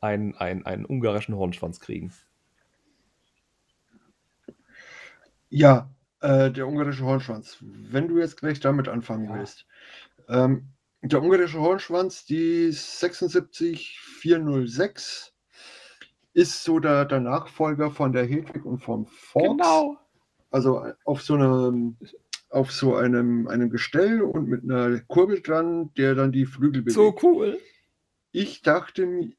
einen, einen, einen ungarischen Hornschwanz kriegen. Ja, äh, der ungarische Hornschwanz. Wenn du jetzt gleich damit anfangen Ja. willst. Ähm, der ungarische Hornschwanz, die 76406, ist so der, der Nachfolger von der Hedwig und vom Fox. Genau. Also auf so einem auf so einem, einem Gestell und mit einer Kurbel dran, der dann die Flügel bewegt. So cool. Ich dachte, mi-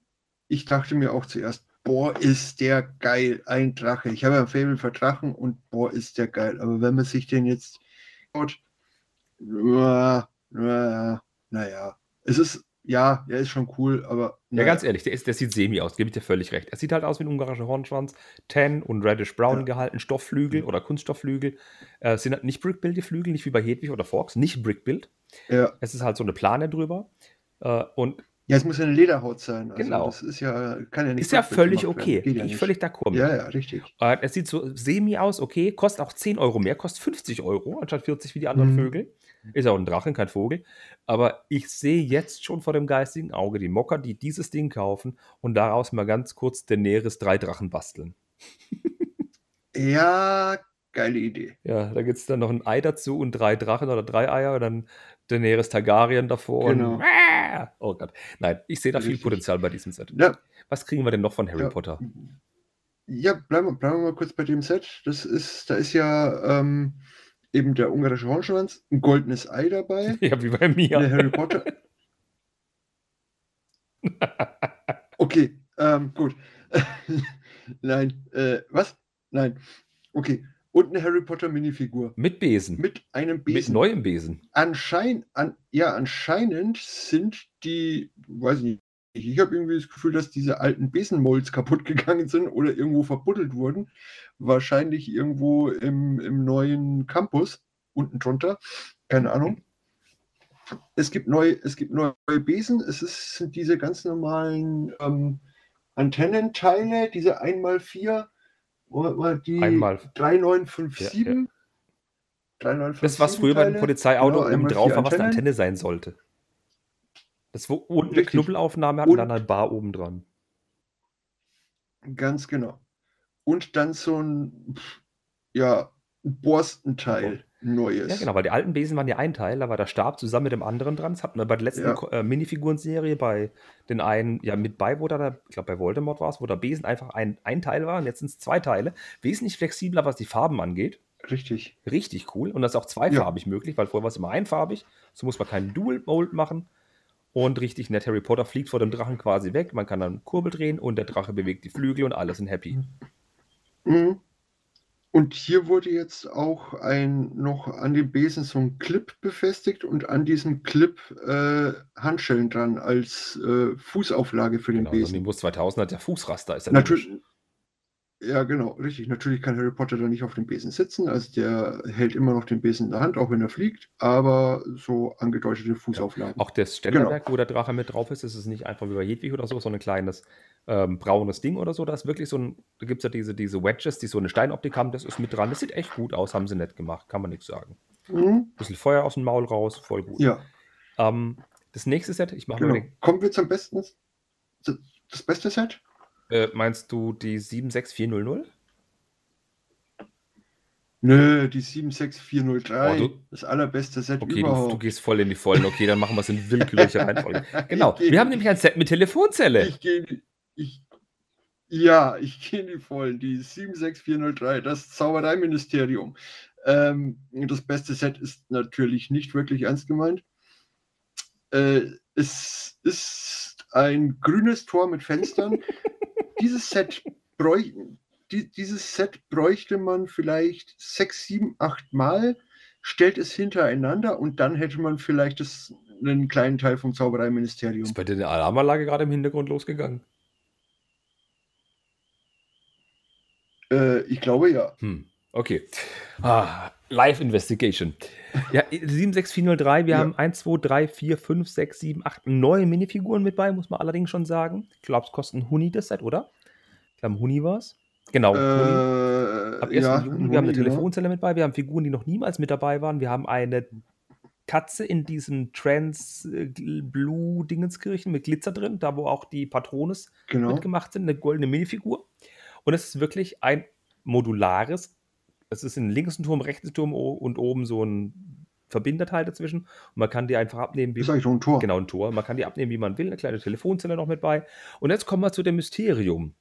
ich dachte mir auch zuerst, boah, ist der geil, ein Drache. Ich habe ein Faible für Drachen und boah, ist der geil. Aber wenn man sich den jetzt schaut, na, na, naja, es ist, ja, er ist schon cool, aber Ja, naja. ganz ehrlich, der, ist, der sieht semi aus, gebe ich dir völlig recht. Er sieht halt aus wie ein ungarischer Hornschwanz, tan und reddish brown Ja. gehalten, Stoffflügel oder Kunststoffflügel. Äh, es sind halt nicht Brickbuild die Flügel, nicht wie bei Hedwig oder Fox, nicht Brickbuild. Ja. Es ist halt so eine Plane drüber. Äh, und ja, es muss ja eine Lederhaut sein. Also Genau. Das ist ja, kann ja nicht. ist ja völlig okay. Geht ja Bin ich völlig d'accord. Ja, ja, richtig. Äh, es sieht so semi aus, okay, kostet auch 10 Euro mehr, kostet 50 Euro anstatt 40 wie die anderen Mhm. Vögel. Ist auch ein Drachen, kein Vogel. Aber ich sehe jetzt schon vor dem geistigen Auge die Mocker, die dieses Ding kaufen und daraus mal ganz kurz Daenerys drei Drachen basteln. Ja, geile Idee. Ja, da gibt es dann noch ein Ei dazu und drei Drachen oder drei Eier und dann Daenerys Targaryen davor. Genau. Und, Ah! oh Gott. Nein, ich sehe da viel Richtig. Potenzial bei diesem Set. Ja, Was kriegen wir denn noch von Harry Ja. Potter? Ja, bleiben, wir- bleiben wir mal kurz bei dem Set. Das ist, da ist ja ähm, eben der ungarische Hornschwanz, ein goldenes Ei dabei, Ja, wie bei mir. eine Harry Potter. Okay, ähm, gut. Nein, äh, was? Nein. Okay. Und eine Harry Potter Minifigur Mit Besen. mit einem Mit Besen. neuem Besen. Anschein, an, ja, anscheinend sind die, weiß ich nicht, ich habe irgendwie das Gefühl, dass diese alten Besenmolds kaputt gegangen sind oder irgendwo verbuddelt wurden. Wahrscheinlich irgendwo im, im neuen Campus, unten drunter. Keine Ahnung. Es gibt neue, es gibt neue Besen. Es ist, sind diese ganz normalen ähm, Antennenteile, diese 1x4, wo- wo die Einmal. 3957. Ja, ja. 3957 Das, was früher bei dem Teile. Polizeiauto Genau, oben drauf war, was eine. Antenne sein sollte. Das wo unten eine. Knubbelaufnahme hat und Und- dann eine Bar oben dran. Ganz genau. Und dann so ein, ja, ein Borstenteil, neues. Ja, genau, weil die alten Besen waren ja ein Teil, da war der Stab zusammen mit dem anderen dran. Das hatten wir bei der letzten Ja. Äh, Minifiguren-Serie bei den einen, ja, mit bei, wo da, ich glaube bei Voldemort war es, wo der Besen einfach ein, ein Teil war und jetzt sind es zwei Teile. Wesentlich flexibler, was die Farben angeht. Richtig. Richtig cool. Und das ist auch zweifarbig möglich, weil vorher war es immer einfarbig. So muss man keinen Dual-Mold machen. Und richtig nett, Harry Potter fliegt vor dem Drachen quasi weg. Man kann dann Kurbel drehen und der Drache bewegt die Flügel und alle sind happy. Mhm. Und hier wurde jetzt auch ein noch an dem Besen so ein Clip befestigt und an diesem Clip äh, Handschellen dran als äh, Fußauflage für den Genau, so Besen. Nimbus 2000 hat ja Fußraster. Ist ja Natürlich. logisch. Ja, genau, richtig. Natürlich kann Harry Potter da nicht auf dem Besen sitzen. Also der hält immer noch den Besen in der Hand, auch wenn er fliegt, aber so angedeutete Fußauflagen. Auch das Ständerwerk, wo der Drache mit drauf ist, ist es nicht einfach wie bei Hedwig oder so, so ein kleines ähm, braunes Ding oder so. Da ist wirklich so ein, da gibt es ja diese, diese Wedges, die so eine Steinoptik haben, das ist mit dran. Das sieht echt gut aus, haben sie nett gemacht, kann man nichts sagen. Mhm. Bisschen Feuer aus dem Maul raus, voll gut. Ja, Ähm, das nächste Set, ich mache genau. mal den, Kommen wir zum besten. Das beste Set? Äh, meinst du die 76400? Nö, die 76403. Oh, du- das allerbeste Set Okay, du, überhaupt. du gehst voll in die Vollen. Okay, dann machen wir es in willkürlicher Reihenfolge. Genau, geh- wir haben nämlich ein Set mit Telefonzelle. Ich gehe ich, Ja, ich gehe in die Vollen. Die 76403, das Zaubereiministerium. Ähm, das beste Set ist natürlich nicht wirklich ernst gemeint. Äh, es ist ein grünes Tor mit Fenstern. dieses, Set bräuch, die, dieses Set bräuchte man vielleicht sechs, sieben, acht Mal, stellt es hintereinander und dann hätte man vielleicht das, einen kleinen Teil vom Zaubereiministerium. Ist bei dir eine Alarmanlage gerade im Hintergrund losgegangen? Äh, ich glaube ja. Hm, okay. Ah, Live Investigation. Ja, 76403, wir Ja. haben 1, 2, 3, 4, 5, 6, 7, 8, 9 Minifiguren mit bei, muss man allerdings schon sagen. Ich glaube, es kostet ein Huni das Set, oder? Ich glaube, ein Huni war es. Genau, Huni. Äh, Ab 1. ja, Juni. Wir haben eine genau. Telefonzelle mit bei. Wir haben Figuren, die noch niemals mit dabei waren. Wir haben eine Katze in diesem Trans äh, mit Glitzer drin, da wo auch die Patrones Genau. mitgemacht sind, eine goldene Minifigur. Und es ist wirklich ein modulares, es ist ein linkes Turm, rechts Turm und oben so ein Verbinderteil dazwischen. Und man kann die einfach abnehmen, wie Das ist eigentlich schon ein Tor. Genau, ein Tor. Man kann die abnehmen, wie man will. Eine kleine Telefonzelle noch mit bei. Und jetzt kommen wir zu dem Mysterium.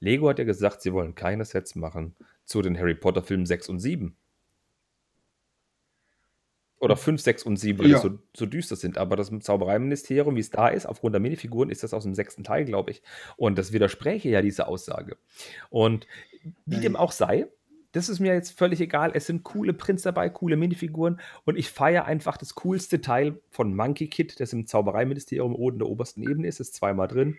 Lego hat ja gesagt, sie wollen keine Sets machen zu den Harry Potter Filmen 6 und 7. Oder 5, 6 und 7, weil Ja. die so, so düster sind. Aber das Zaubereiministerium, wie es da ist, aufgrund der Minifiguren, ist das aus dem sechsten Teil, glaube ich. Und das widerspräche ja diese Aussage. Und wie dem Nein. auch sei, das ist mir jetzt völlig egal. Es sind coole Prints dabei, coole Minifiguren. Und ich feiere einfach das coolste Teil von Monkey Kid, das im Zaubereiministerium oben in der obersten Ebene ist. Ist zweimal drin.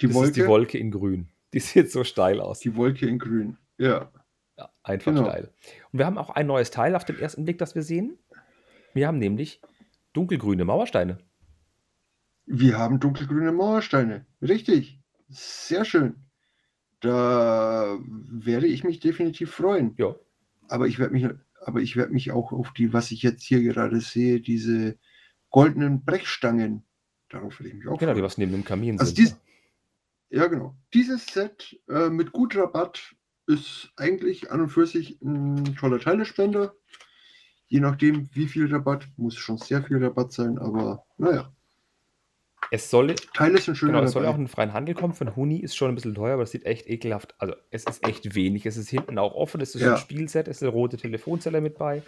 Die das Wolke, ist die Wolke in grün. Die sieht so steil aus. die Wolke in grün. Ja. Ja, einfach Genau. steil. Und wir haben auch ein neues Teil auf den ersten Blick, das wir sehen. Wir haben nämlich dunkelgrüne Mauersteine. Wir haben dunkelgrüne Mauersteine. Richtig. Sehr schön. Da werde ich mich definitiv freuen. Ja. Aber ich werde mich, aber ich werde mich auch auf die, was ich jetzt hier gerade sehe, diese goldenen Brechstangen. Darauf werde ich mich auch Genau, die freuen. was neben dem Kamin Also sind. dies, ja, genau. Dieses Set äh, mit gut Rabatt ist eigentlich an und für sich ein toller Teilespender. Je nachdem, wie viel Rabatt, muss schon sehr viel Rabatt sein, aber naja, Es soll, Teile sind schön genau, es soll dabei. auch in den freien Handel kommen. Für einen Huni ist schon ein bisschen teuer, aber es sieht echt ekelhaft. Also, es ist echt wenig. Es ist hinten auch offen. Es ist Ja. ein Spielset. Es ist eine rote Telefonzelle mit bei.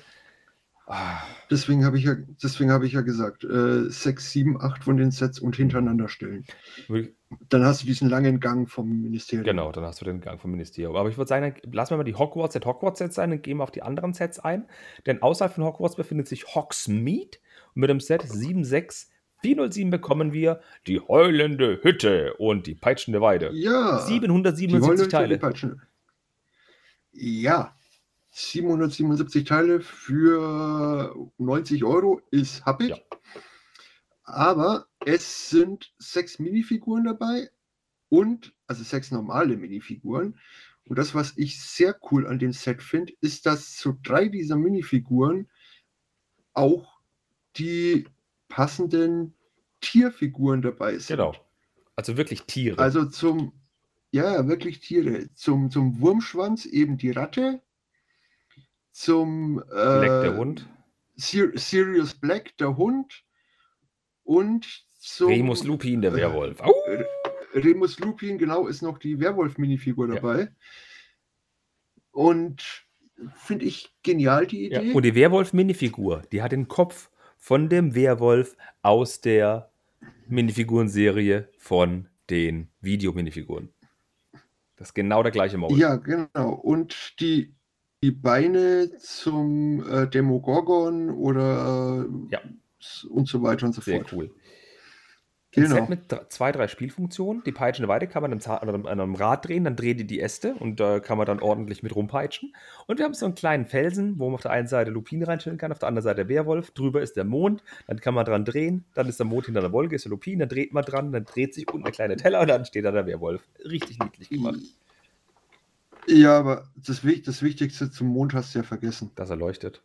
Ah, Deswegen habe ich ja, deswegen habe ich ja gesagt, äh, 6, 7, 8 von den Sets und hintereinander stellen. Dann hast du diesen langen Gang vom Ministerium. Genau, dann hast du den Gang vom Ministerium. Aber ich würde sagen, lassen wir mal die Hogwarts Set Hogwarts Sets sein und gehen wir auf die anderen Sets ein. Denn außerhalb von Hogwarts befindet sich Hogsmeade. Und mit dem Set 76407 bekommen wir die heulende Hütte und die peitschende Weide. Ja. die 777 Wolle für die Teile. Ja. 777 Teile für 90 Euro ist happig. Ja. Aber es sind sechs Minifiguren dabei und, also sechs normale Minifiguren. Und das, was ich sehr cool an dem Set finde, ist, dass zu drei dieser Minifiguren auch die passenden Tierfiguren dabei sind. Genau. Also wirklich Tiere. Also zum, ja, wirklich Tiere. Zum, zum Wurmschwanz eben die Ratte. Zum äh, Black der Hund. Sir Sirius Black der Hund. Und zum Remus Lupin, der äh, Werwolf. Au! Remus Lupin, genau, ist noch die Werwolf-Minifigur Ja. dabei. Und finde ich genial die Ja. Idee. Und die Werwolf-Minifigur, die hat den Kopf von dem Werwolf aus der Minifigurenserie von den Videominifiguren. Das ist genau der gleiche Maul. Ja, genau. Und die, die Beine zum äh, Demogorgon oder äh, Ja. und so weiter und so Sehr fort. cool. Ein Genau. Set mit zwei, drei Spielfunktionen. Die peitschende Weide kann man an einem, Rad drehen, dann dreht die die Äste und da kann man dann ordentlich mit rumpeitschen. Und wir haben so einen kleinen Felsen, wo man auf der einen Seite Lupin reinstellen kann, auf der anderen Seite der Werwolf. Drüber ist der Mond, dann kann man dran drehen. Dann ist der Mond hinter der Wolke, ist der Lupin, dann dreht man dran, dann dreht sich unten der kleine Teller und dann steht da der Werwolf. Richtig niedlich gemacht. Ja, aber das, das Wichtigste zum Mond hast du ja vergessen. dass er leuchtet.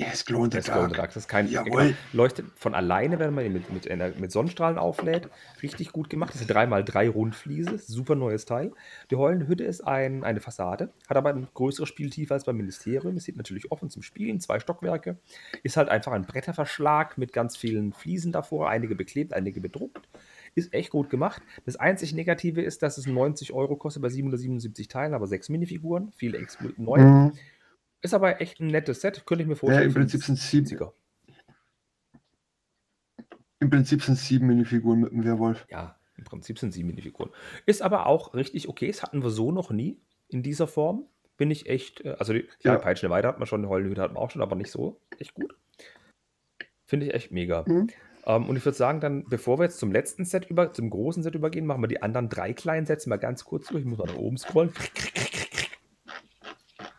Ja, es glow in the Der Glow in the dark. Dark. Das ist kein Jawohl. leuchtet von alleine, wenn man ihn mit, mit, mit Sonnenstrahlen auflädt. Richtig gut gemacht. Das ist 3x3 Rundfliese. Super neues Teil. Die heulende Hütte ist ein, eine Fassade, hat aber eine größere Spieltiefe als beim Ministerium. Es sieht natürlich offen zum Spielen, zwei Stockwerke. Ist halt einfach ein Bretterverschlag mit ganz vielen Fliesen davor, einige beklebt, einige bedruckt. Ist echt gut gemacht. Das einzig Negative ist, dass es 90 Euro kostet bei 777 Teilen, aber sechs Minifiguren, viele explodiert neu. Mhm. Ist aber echt ein nettes Set, könnte ich mir Ja, vorstellen. im für einen Prinzip sind sieben, 70er. Im Prinzip sind sieben Minifiguren mit dem Werwolf. Ja, im Prinzip sind sieben Minifiguren. Ist aber auch richtig okay. Das hatten wir so noch nie in dieser Form. Bin ich echt, äh, also die Ja. ja. Peitschende Weide hat man schon, Hütte hat man auch schon, aber nicht so echt gut. Finde ich echt mega. Mhm. Ähm, und ich würde sagen, dann, bevor wir jetzt zum letzten Set über, zum großen Set übergehen, machen wir die anderen drei kleinen Sets mal ganz kurz durch. Ich muss mal nach oben scrollen.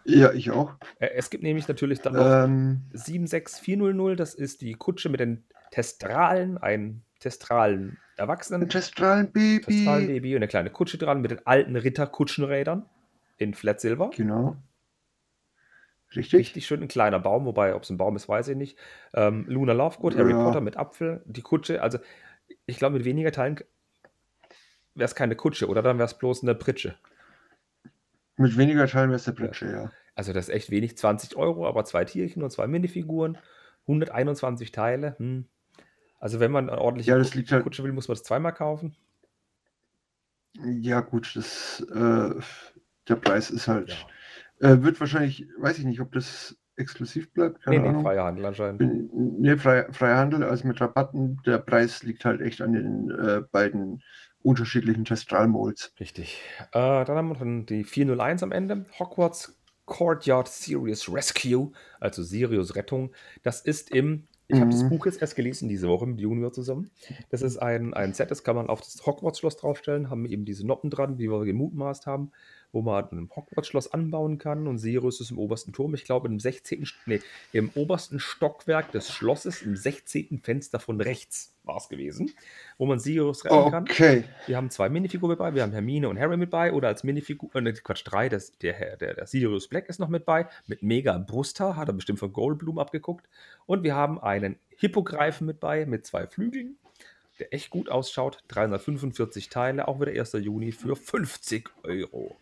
Ja, ich auch. Es gibt nämlich natürlich dann noch Ähm, 76400, das ist die Kutsche mit den Testralen, ein testralen Erwachsenen. ein testralen Baby. Testralbaby und eine kleine Kutsche dran mit den alten Ritterkutschenrädern in Flat Silver. Genau. Richtig? Richtig schön ein kleiner Baum, wobei, ob es ein Baum ist, weiß ich nicht. Ähm, Luna Lovegood, Harry Ja. Potter mit Apfel, die Kutsche. Also, ich glaube, mit weniger Teilen wäre es keine Kutsche oder dann wäre es bloß eine Pritsche. Mit weniger Teilen wäre es der Pritsche, ja. Also, das ist echt wenig, 20 Euro, aber zwei Tierchen und zwei Minifiguren, 121 Teile. Hm. Also, wenn man eine ordentliche Ja, halt- Kutsche will, muss man das zweimal kaufen. Ja, gut, das, äh, der Preis ist halt. Ja. Äh, wird wahrscheinlich, weiß ich nicht, ob das exklusiv bleibt. Keine Nee, nee, Ahnung. freier Handel anscheinend. Nee, freier freier Handel, also mit Rabatten. Der Preis liegt halt echt an den äh, beiden unterschiedlichen Testralmolds. Richtig. Äh, dann haben wir dann die 401 am Ende. Hogwarts Courtyard Sirius Rescue, also Sirius Rettung. Das ist im, ich habe das Mhm. Buch jetzt erst gelesen diese Woche mit Junior zusammen. Das ist ein, ein Set, das kann man auf das Hogwarts-Schloss draufstellen, haben eben diese Noppen dran, wie wir gemutmaßt haben, wo man ein Hogwarts-Schloss anbauen kann und Sirius ist im obersten Turm, ich glaube im 16., St- nee, im obersten Stockwerk des Schlosses, im 16. Fenster von rechts war es gewesen, wo man Sirius retten kann. Okay. Wir haben zwei Minifiguren mit bei, wir haben Hermine und Harry mit bei oder als Minifigur, äh, ne, Quatsch, drei, das, der, der, der Sirius Black ist noch mit bei, mit mega Brusthaar, hat er bestimmt von Goldblum abgeguckt. Und wir haben einen Hippogreifen mit bei, mit zwei Flügeln, der echt gut ausschaut, 345 Teile, auch wieder 1. Juni für 50 Euro.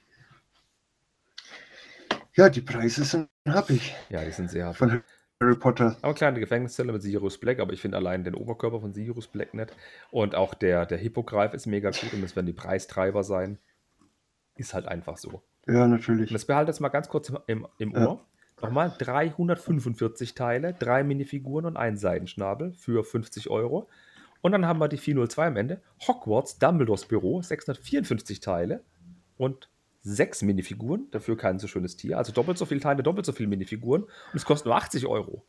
Ja, die Preise sind happig Ja, die sind sehr von Harry Potter. Aber kleine Gefängniszelle mit Sirius Black, aber ich finde allein den Oberkörper von Sirius Black nett. Und auch der, der Hippogreif ist mega gut und das werden die Preistreiber sein. Ist halt einfach so. Ja, Und natürlich. das behalte jetzt mal ganz kurz im, im, im Ja. Ohr. Nochmal 345 Teile, drei Minifiguren und ein Seidenschnabel für 50 Euro. Und dann haben wir die 402 am Ende. Hogwarts Dumbledores Büro, 654 Teile und sechs Minifiguren. Dafür kein so schönes Tier. Also doppelt so viele Teile, doppelt so viele Minifiguren. Und es kostet nur 80 Euro.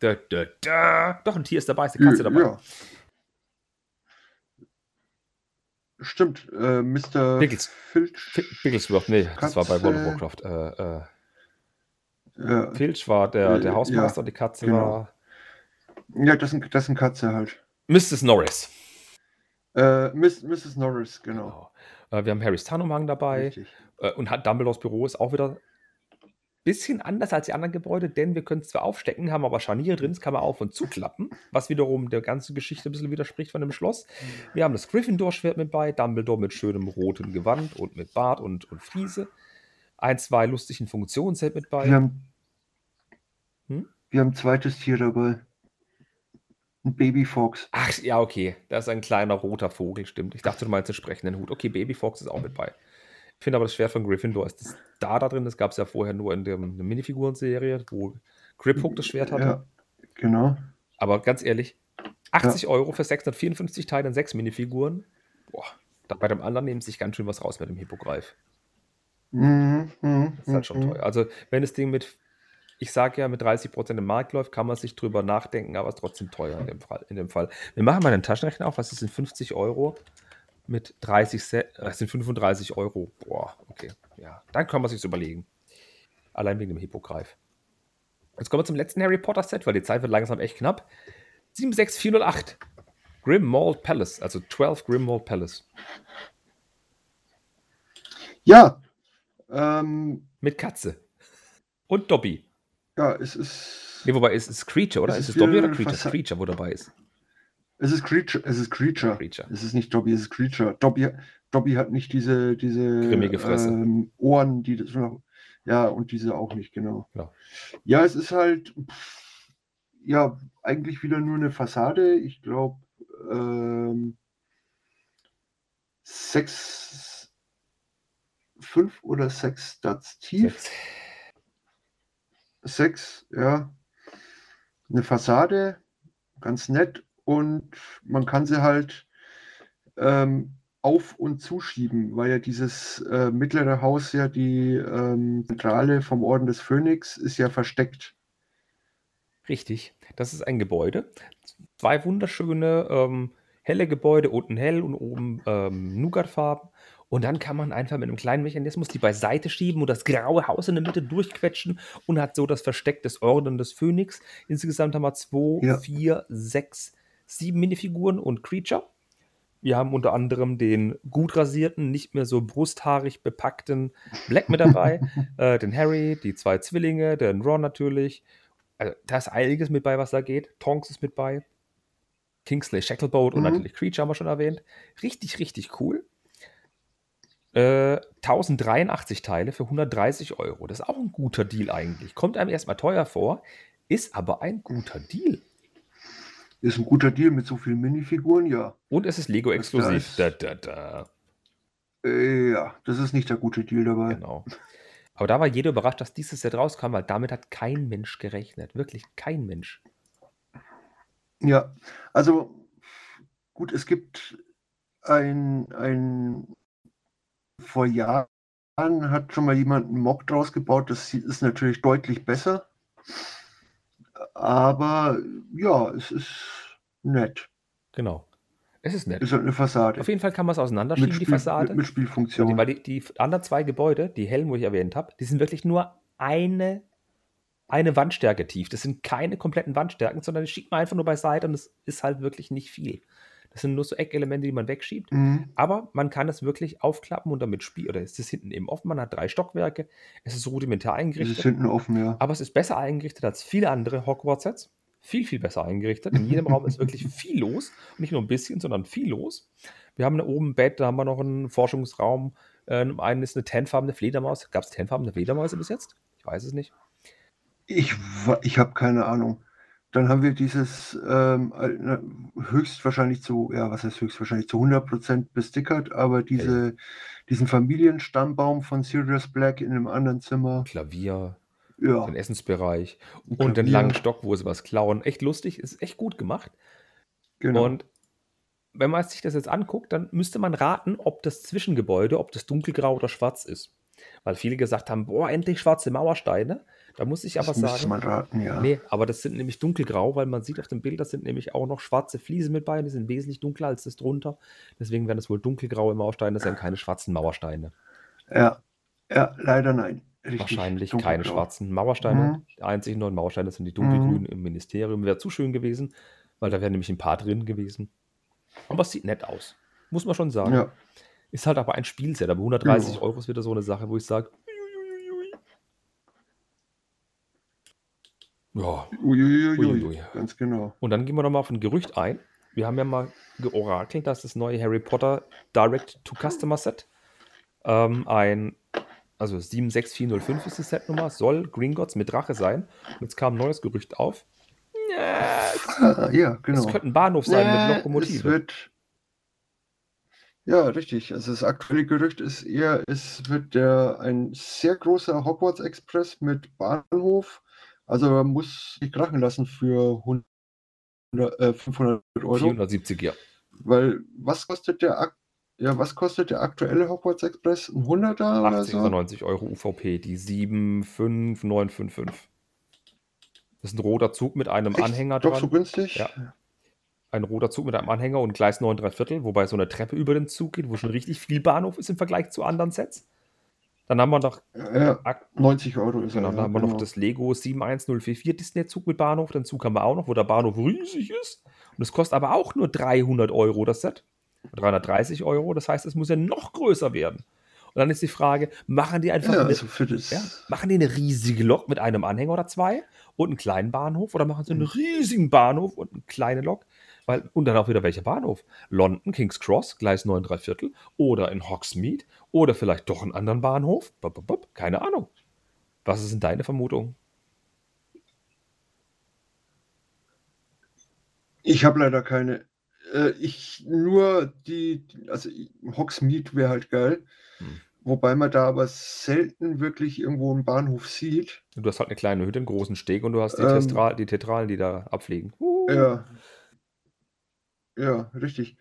Da, da, da. Doch, ein Tier ist dabei, ist eine Katze dabei. Ja. Stimmt, äh, Mr. Pickles. Filch. Fi- Bigglesworth, nee, das war bei World of Katze. Warcraft. Äh, äh, Ja, Filch war der, der Äh, Hausmeister, ja, die Katze genau. war ja das, das sind Katze halt. Mrs. Norris. Äh, Miss, Mrs. Norris, genau. Genau. Äh, wir haben Harrys Tarnumhang dabei Richtig. äh, und hat Dumbledores Büro ist auch wieder ein bisschen anders als die anderen Gebäude, denn wir können es zwar aufstecken, haben aber Scharniere drin, das kann man auf- und zuklappen, was wiederum der ganzen Geschichte ein bisschen widerspricht von dem Schloss. Wir haben das Gryffindor-Schwert mit bei, Dumbledore mit schönem rotem Gewand und mit Bart und, und Friese. Ein, zwei lustigen Funktionsset mit bei. Wir haben, Hm? wir haben ein zweites Tier dabei. Ein Babyfox. Ach, ja, okay. Das ist ein kleiner roter Vogel, stimmt. Ich dachte, du meinst den sprechenden Hut. Okay, Baby Fox ist auch mit bei. Ich finde aber das Schwert von Gryffindor ist das da da drin. Das gab es ja vorher nur in der, in der Minifiguren-Serie, wo Griphook das Schwert hatte. Ja, genau. Aber ganz ehrlich, 80 Euro für 654 Teile und 6 Minifiguren. Boah, da bei dem anderen nehmen sich ganz schön was raus mit dem Hippogreif. Mhm, mhm, Das ist halt schon mhm. teuer. Also, wenn das Ding mit, ich sage ja, mit 30% im Markt läuft, kann man sich drüber nachdenken, aber es ist trotzdem teuer in dem Fall. In dem Fall. Wir machen mal einen Taschenrechner auf. Was ist denn 50 Euro mit 30 Cent? Das sind 35 Euro. Boah, okay. Ja, dann kann man sich überlegen. Allein wegen dem Hippogreif. Jetzt kommen wir zum letzten Harry Potter Set, weil die Zeit wird langsam echt knapp. 76408. Grimmauld Palace, also 12 Grimmauld Palace. Ja, ähm, Mit Katze. Und Dobby. Ja, es ist. Nee, wobei ist es Creature, oder? Es Ist ist es Dobby oder Creature? fast- Creature, wo dabei ist. Es ist Creature. Es ist Creature. Creature. Es ist nicht Dobby, es ist Creature. Dobby, Dobby hat nicht diese, diese. Ähm, Ohren, die das. Ja, und diese auch nicht, genau. Ja. Ja, es ist halt. pff, Ja, eigentlich wieder nur eine Fassade. Ich glaube, ähm, sechs, fünf oder sechs Stats tief. Sechs. Sechs, ja. Eine Fassade, ganz nett. und man kann sie halt ähm, auf- und zuschieben, weil ja dieses äh, mittlere Haus ja die ähm, Zentrale vom Orden des Phönix ist ja versteckt. Richtig. Das ist ein Gebäude. Zwei wunderschöne, ähm, helle Gebäude, unten hell und oben ähm, Nougatfarben. Und dann kann man einfach mit einem kleinen Mechanismus die beiseite schieben und das graue Haus in der Mitte durchquetschen und hat so das Versteck des Orden des Phönix. Insgesamt haben wir zwei, Ja. vier, sechs, sieben Minifiguren und Creature. Wir haben unter anderem den gut rasierten, nicht mehr so brusthaarig bepackten Black mit dabei, äh, den Harry, die zwei Zwillinge, den Ron natürlich. Also, da ist einiges mit bei, was da geht. Tonks ist mit bei. Kingsley Shacklebolt und Mhm. natürlich Creature haben wir schon erwähnt. Richtig, richtig cool. Äh, 1083 Teile für 130 Euro. Das ist auch ein guter Deal eigentlich. Kommt einem erstmal teuer vor, ist aber ein guter Deal. Ist ein guter Deal mit so vielen Minifiguren, ja. Und es ist Lego Das exklusiv. ist- Da, da, da. Äh, ja, das ist nicht der gute Deal dabei. Genau. Aber da war jeder überrascht, dass dieses Set rauskam, weil damit hat kein Mensch gerechnet. Wirklich kein Mensch. Ja, also gut, es gibt ein, ein vor Jahren hat schon mal jemand einen Mock draus gebaut, das ist natürlich deutlich besser. Aber ja, es ist nett. Genau. Es ist nett. Ist halt eine Fassade. Auf jeden Fall kann man es auseinanderschieben, Mit, die Spiel, Fassade. mit, mit Spielfunktion. Weil die, die anderen zwei Gebäude, die hellen, wo ich erwähnt habe, die sind wirklich nur eine, eine Wandstärke tief. Das sind keine kompletten Wandstärken, sondern die schiebt man einfach nur beiseite und es ist halt wirklich nicht viel. Das sind nur so Eckelemente, die man wegschiebt. Mhm. Aber man kann es wirklich aufklappen und damit spielen. Oder es ist hinten eben offen. Man hat drei Stockwerke. Es ist rudimentär Das eingerichtet. ist hinten offen, ja. Aber es ist besser eingerichtet als viele andere Hogwarts-Sets. Viel, viel besser eingerichtet. In jedem Raum ist wirklich viel los. Nicht nur ein bisschen, sondern viel los. Wir haben da oben ein Bett, da haben wir noch einen Forschungsraum. Äh, im einen ist eine tenfarbene Fledermaus. Gab es tenfarbene Fledermäuse bis jetzt? Ich weiß es nicht. Ich, ich habe keine Ahnung. Dann haben wir dieses ähm, äh, höchstwahrscheinlich zu, ja, was heißt höchstwahrscheinlich zu 100% bestickert, aber diese, diesen Familienstammbaum von Sirius Black in einem anderen Zimmer. Klavier, Ja, den Essensbereich und den langen Stock, wo sie was klauen. Echt lustig, ist echt gut gemacht. Genau. Und wenn man sich das jetzt anguckt, dann müsste man raten, ob das Zwischengebäude, ob das dunkelgrau oder schwarz ist. Weil viele gesagt haben, boah, endlich schwarze Mauersteine. Da muss ich aber das sagen, man raten, ja. nee, aber das sind nämlich dunkelgrau, weil man sieht auf dem Bild, da sind nämlich auch noch schwarze Fliesen mit bei, die sind wesentlich dunkler als das drunter. Deswegen werden es wohl dunkelgraue Mauersteine, das sind keine schwarzen Mauersteine. Ja, ja, leider nein. Richtig Wahrscheinlich keine dunkelblau. schwarzen Mauersteine. Mhm. Die einzigen neuen Mauersteine sind die dunkelgrünen im Ministerium. Wäre zu schön gewesen, weil da wären nämlich ein paar drin gewesen. Aber es sieht nett aus. Muss man schon sagen. Ja, Ist halt aber ein Spielset, aber 130 Ja. Euro ist wieder so eine Sache, wo ich sage, ja. uiuiui, Uiuiui. ganz genau. Und dann gehen wir nochmal auf ein Gerücht ein. Wir haben ja mal georakelt, dass das neue Harry Potter Direct-to-Customer-Set ähm, ein, also 76405 ist die Setnummer, soll Gringotts mit Drache sein. Und jetzt kam ein neues Gerücht auf. Ja, Ah, ja, genau. Es könnte ein Bahnhof sein Nee, mit Es Lokomotive. wird. Ja, richtig. Also das aktuelle Gerücht ist eher, es wird der ein sehr großer Hogwarts Express mit Bahnhof. Also man muss sich krachen lassen für 100, äh, 500 Euro. 470, ja. Weil was kostet der ja, was kostet der aktuelle Hogwarts Express? Ein 100er oder 80 oder so? 90 Euro UVP, die 75955. Das ist ein roter Zug mit einem Echt? Anhänger Doch dran. so günstig? Ja. Ein roter Zug mit einem Anhänger und Gleis 9 3 Viertel, wobei so eine Treppe über den Zug geht, wo schon richtig viel Bahnhof ist im Vergleich zu anderen Sets. Dann haben wir noch, ak- 90 Euro ist genau, er. dann Ja, haben wir noch genau. das Lego 71044 Disney-Zug mit Bahnhof. Den Zug haben wir auch noch, wo der Bahnhof riesig ist. Und es kostet aber auch nur 300 Euro das Set. 330 Euro, das heißt, es muss ja noch größer werden. Und dann ist die Frage, machen die einfach Ja, eine, also das. ja, machen die eine riesige Lok mit einem Anhänger oder zwei und einen kleinen Bahnhof oder machen sie einen Mhm. riesigen Bahnhof und eine kleine Lok? Weil, und dann auch wieder welcher Bahnhof? London, King's Cross, Gleis 9 3 Viertel oder in Hogsmeade oder vielleicht doch einen anderen Bahnhof? Bop, bop, bop, keine Ahnung. Was ist denn deine Vermutung? Ich habe leider keine. Äh, ich nur die, also Hogsmeade wäre halt geil. Hm. Wobei man da aber selten wirklich irgendwo einen Bahnhof sieht. Du hast halt eine kleine Hütte, einen großen Steg und du hast die, Ähm. Testra die Tetralen, die da abfliegen. Uh. Ja. Ja, richtig.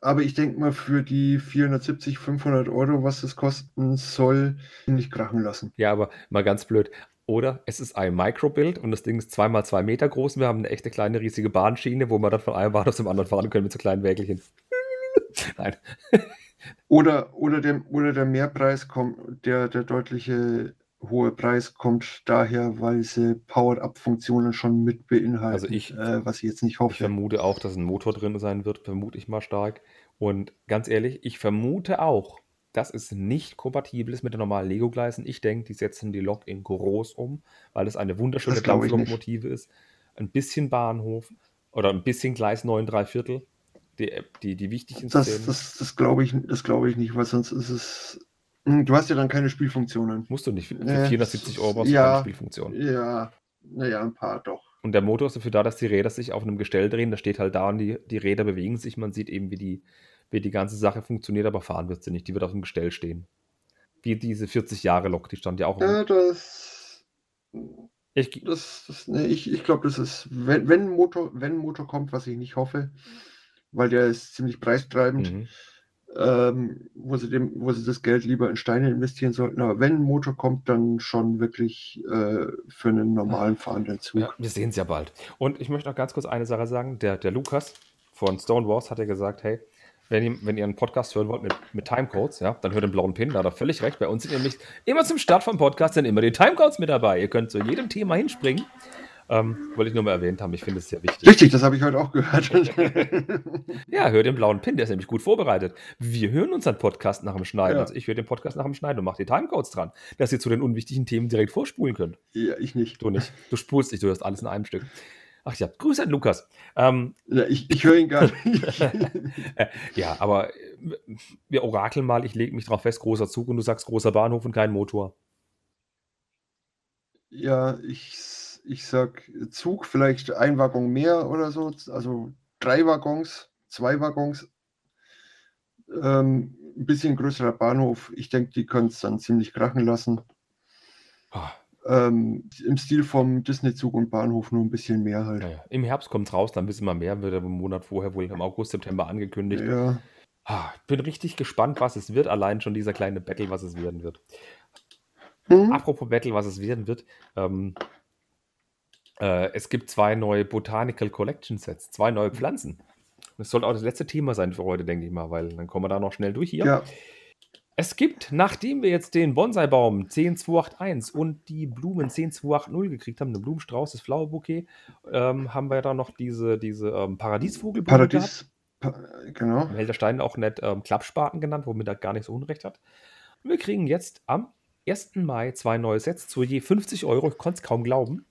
Aber ich denke mal, für die 470, 500 Euro, was das kosten soll, nicht krachen lassen. Ja, aber mal ganz blöd. Oder es ist ein Microbuild und das Ding ist zweimal zwei Meter groß und wir haben eine echte kleine riesige Bahnschiene, wo wir dann von einem Bahnhof zum anderen fahren können mit so kleinen Wägelchen. Nein. Oder, oder, der, oder der Mehrpreis kommt, der, der deutliche hohe Preis kommt daher, weil sie Power-Up-Funktionen schon mit beinhalten. Also ich- äh, was ich jetzt nicht Ich hoffe. vermute auch, dass ein Motor drin sein wird, vermute ich mal stark. Und ganz ehrlich, ich vermute auch, dass es nicht kompatibel ist mit den normalen Lego-Gleisen. Ich denke, die setzen die Lok in groß um, weil es eine wunderschöne glaub ich. Dampflokomotive ist. Ein bisschen Bahnhof oder ein bisschen Gleis 9 3 Viertel. Die, die, die wichtigen Das, Szenen. das, das glaube ich, das glaube ich nicht, weil sonst ist es. Hm, Du hast ja dann keine Spielfunktionen. Musst du nicht. Für Äh, 470 Euro brauchst du ja. keine Spielfunktion. Ja, naja, ein paar doch. Und der Motor ist dafür da, dass die Räder sich auf einem Gestell drehen. Das steht halt da und die, die Räder bewegen sich. Man sieht eben, wie die, wie die ganze Sache funktioniert, aber fahren wird sie nicht. Die wird auf dem Gestell stehen. Wie diese 40 Jahre Lok, die stand ja auch. Ja, das. Ich, Das, das, nee, ich ich glaube, das ist, wenn, wenn, ein Motor, wenn Motor kommt, was ich nicht hoffe, weil der ist ziemlich preistreibend, mhm. Ähm, wo, sie dem, wo sie das Geld lieber in Steine investieren sollten. Aber wenn ein Motor kommt, dann schon wirklich äh, für einen normalen fahrenden Zug. ja, wir sehen es ja bald. Und ich möchte noch ganz kurz eine Sache sagen. Der, der Lukas von Stonewalls hat ja gesagt, hey, wenn ihr, wenn ihr einen Podcast hören wollt mit, mit Timecodes, ja, dann hört den blauen Pin, da hat er völlig recht. Bei uns sind nämlich immer zum Start vom Podcast sind immer die Timecodes mit dabei. Ihr könnt zu jedem Thema hinspringen. Ähm, wollte ich nur mal erwähnt haben, ich finde es sehr wichtig. Richtig, das habe ich heute auch gehört. Ja, hör den blauen Pin, der ist nämlich gut vorbereitet. Wir hören unseren Podcast nach dem Schneiden. Ja. Also ich höre den Podcast nach dem Schneiden und mache die Timecodes dran, dass ihr zu den unwichtigen Themen direkt vorspulen könnt. ja, ich nicht. Du nicht. Du spulst nicht, du hörst alles in einem Stück. Ach ja, Grüße an Lukas. Ähm, Ja, ich ich höre ihn gar nicht. äh, ja, aber äh, wir orakeln mal, ich lege mich drauf fest, großer Zug und du sagst großer Bahnhof und kein Motor. Ja, ich, ich sag Zug, vielleicht ein Waggon mehr oder so, also drei Waggons, zwei Waggons, ähm, ein bisschen größerer Bahnhof. Ich denke, die können es dann ziemlich krachen lassen. Ah, Ähm, Im Stil vom Disney-Zug und Bahnhof nur ein bisschen mehr halt. naja. Im Herbst kommt es raus, dann wissen wir mehr, wird aber im Monat vorher wohl im August, September angekündigt. Ja, Ah, ich bin richtig gespannt, was es wird. Allein schon dieser kleine Battle, was es werden wird. hm? Apropos Battle, was es werden wird. Ähm, äh, es gibt zwei neue Botanical Collection Sets, zwei neue Pflanzen. Das soll auch das letzte Thema sein für heute, denke ich mal, weil dann kommen wir da noch schnell durch hier. ja, Es gibt, nachdem wir jetzt den Bonsai-Baum 10281 und die Blumen 10280 gekriegt haben, den Blumenstrauß, das Flowerbouquet, ähm, haben wir da noch diese, diese ähm, Paradiesvogelblume. Paradies, pa genau. Helderstein auch nett ähm, Klappspaten genannt, womit er gar nicht so unrecht hat. Und wir kriegen jetzt am 1. Mai zwei neue Sets zu je 50 Euro. Ich konnte es kaum glauben.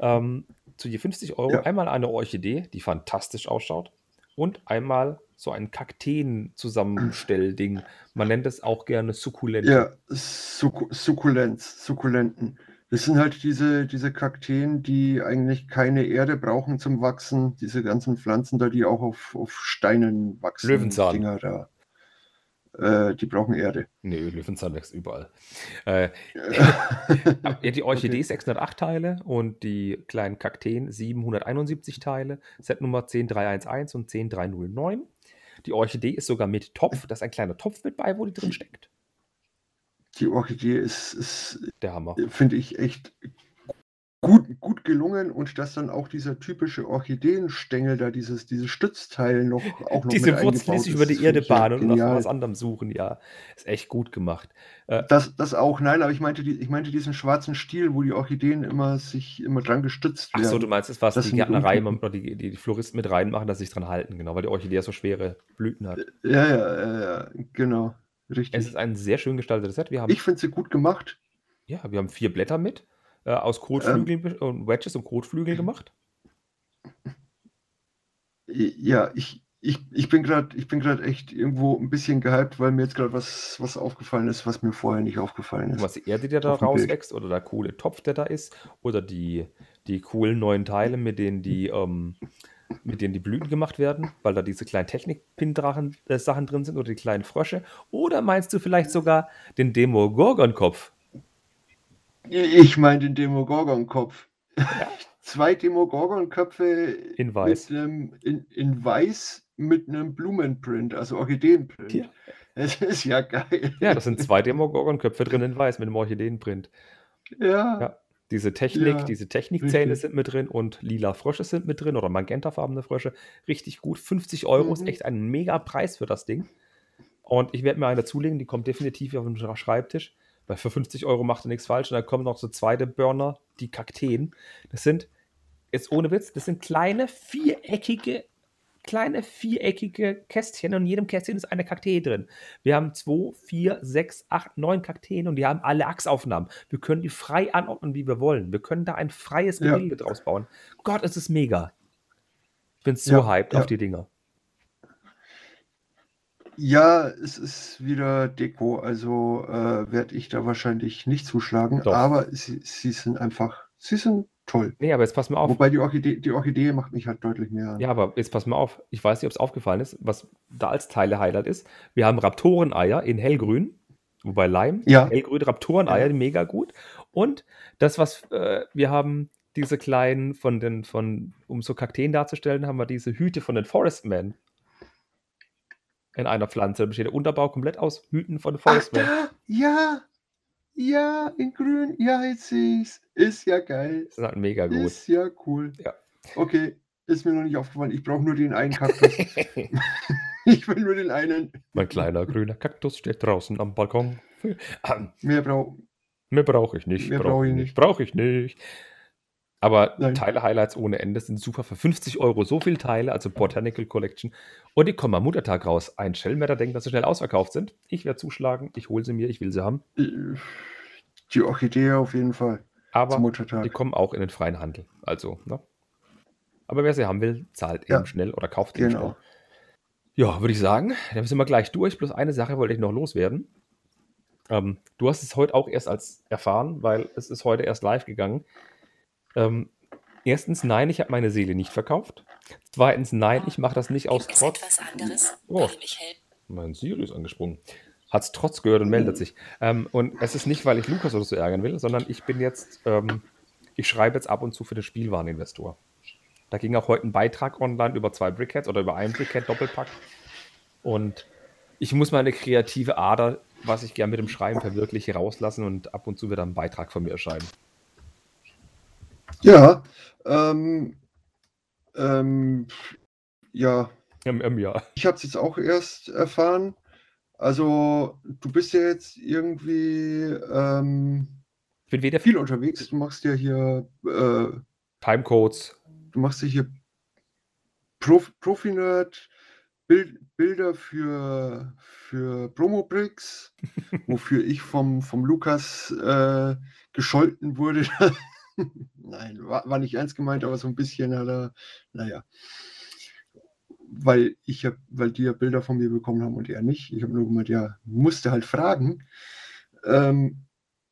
Ähm, zu je 50 Euro Ja. einmal eine Orchidee, die fantastisch ausschaut. Und einmal so ein Kakteen-Zusammenstellding. Man nennt es auch gerne Sukkulente. Ja, Suk Sukkulenz, Sukkulenten. Das sind halt diese, diese Kakteen, die eigentlich keine Erde brauchen zum Wachsen. Diese ganzen Pflanzen da, die auch auf, auf Steinen wachsen. Löwenzahn. Dinger da. Äh, die brauchen Erde. Nee, Löwenzahn wächst überall. Äh, ja, die Orchidee 608 Teile und die kleinen Kakteen 771 Teile. Set Nummer 10311 und 10309. Die Orchidee ist sogar mit Topf. Da ist ein kleiner Topf mit bei, wo die drin steckt. Die Orchidee ist, ist Der Hammer. finde ich, echt gut, gut gelungen und dass dann auch dieser typische Orchideenstängel da, dieses, dieses Stützteil noch auch noch Diese die eingebaut sich über die Erde bahnen und nach was anderem suchen. Ja, ist echt gut gemacht. Äh, Das, das auch, nein, aber ich meinte, die, ich meinte diesen schwarzen Stiel, wo die Orchideen immer sich immer dran gestützt werden. so, du meinst, das, was Das die Gärtnerei oder die, die, die Floristen mit reinmachen, dass sie sich dran halten. Genau, weil die Orchidee so schwere Blüten hat. Ja, ja, ja, ja, genau. Es Richtig. ist ein sehr schön gestaltetes Set. Wir haben Ich finde sie gut gemacht. Ja, wir haben vier Blätter mit, äh, aus Kotflügeln und Wedges und Kotflügel gemacht. Ja, ich, ich, ich bin gerade ich bin gerade echt irgendwo ein bisschen gehypt, weil mir jetzt gerade was, was aufgefallen ist, was mir vorher nicht aufgefallen ist. was die Erde, die da rauswächst, oder der coole Topf, der da ist, oder die, die coolen neuen Teile, mit denen die, ähm, mit denen die Blüten gemacht werden, weil da diese kleinen Technik-Pin-Sachen äh, drin sind, oder die kleinen Frösche. Oder meinst du vielleicht sogar den Demogorgon-Kopf? Ich meine den Demogorgon-Kopf. zwei Demogorgon-Köpfe In weiß. Mit einem, in, in weiß mit einem Blumenprint, also Orchideenprint. Ja. Es ist ja geil. Ja, das sind zwei Demogorgon-Köpfe drin in weiß mit einem Orchideenprint. Ja, Ja. Diese Technik, Ja, diese Technikzähne richtig. sind mit drin und lila Frösche sind mit drin oder magentafarbene Frösche. Richtig gut. 50 Euro ist Mhm. echt ein mega Preis für das Ding. Und ich werde mir eine zulegen, die kommt definitiv auf den Schreibtisch. Weil für 50 Euro macht er nichts falsch. Und dann kommen noch so zweite Burner, die Kakteen. Das sind, jetzt ohne Witz, das sind kleine viereckige, kleine viereckige Kästchen und in jedem Kästchen ist eine Kaktee drin. Wir haben 2, 4, 6, 8, 9 Kakteen und die haben alle Achsaufnahmen. Wir können die frei anordnen, wie wir wollen. Wir können da ein freies Ja. Gebilde draus bauen. Gott, es ist mega. Ich bin so Ja, hyped ja. auf die Dinger. Ja, es ist wieder Deko, also äh, werde ich da wahrscheinlich nicht zuschlagen, Doch. aber sie, sie sind einfach, sie sind toll. Nee, aber jetzt pass mal auf. Wobei die Orchidee, die Orchidee macht mich halt deutlich mehr an. Ja, aber jetzt pass mal auf. Ich weiß nicht, ob es aufgefallen ist, was da als Teile-Highlight ist. Wir haben Raptoreneier in hellgrün, wobei Leim, Ja. hellgrün Raptoreneier, Ja. mega gut. Und das, was äh, wir haben, diese kleinen von den, von, um so Kakteen darzustellen, haben wir diese Hüte von den Forestmen. In einer Pflanze. Da besteht der Unterbau komplett aus Hüten von da, ja, ja, in grün, ja, jetzt sehe ich's. Ist ja geil. Das ist halt mega gut. Ist ja cool. Ja. Okay, ist mir noch nicht aufgefallen. Ich brauche nur den einen Kaktus. ich will nur den einen. mein kleiner grüner Kaktus steht draußen am Balkon. Mehr brauche Mehr brauche ich nicht. Mehr brauch brauche ich nicht. Brauche ich nicht. Aber Nein. Teile-Highlights ohne Ende sind super für 50 Euro. So viele Teile, also Botanical Collection. Und die kommen am Muttertag raus. Ein Schelmer, denkt, dass sie schnell ausverkauft sind. Ich werde zuschlagen. Ich hole sie mir. Ich will sie haben. die Orchidee auf jeden Fall. Aber die kommen auch in den freien Handel. Also, ne? Aber wer sie haben will, zahlt Ja. eben schnell oder kauft eben Genau. schnell. Ja, würde ich sagen, dann sind wir gleich durch. Bloß eine Sache wollte ich noch loswerden. Ähm, du hast es heute auch erst als erfahren, weil es ist heute erst live gegangen. Ähm, erstens, nein, ich habe meine Seele nicht verkauft. Zweitens, nein, ich mache das nicht aus Gibt es Trotz. etwas anderes, Oh. Mein Siri ist angesprungen. Hat es trotz gehört und meldet sich. Ähm, und es ist nicht, weil ich Lukas oder so ärgern will, sondern ich bin jetzt, ähm, ich schreibe jetzt ab und zu für den Spielwareninvestor. Da ging auch heute ein Beitrag online über zwei Brickheads oder über einen Brickhead Doppelpack. Und ich muss meine kreative Ader, was ich gern mit dem Schreiben verwirkliche, rauslassen und ab und zu wird dann ein Beitrag von mir erscheinen. Ja, ähm, ähm, ja, ähm, ja. ich habe es jetzt auch erst erfahren. Also, du bist ja jetzt irgendwie ähm, Ich bin weder viel unterwegs. Du machst ja hier, äh, Timecodes. du machst ja hier Prof Profi-Nerd, Bild Bilder für, für Promo-Bricks, wofür ich vom, vom Lukas äh, gescholten wurde. Nein, war, war nicht ernst gemeint, aber so ein bisschen hat er, naja. Weil ich hab, weil die ja Bilder von mir bekommen haben und er nicht. Ich habe nur gemeint, ja, musste halt fragen. Ähm,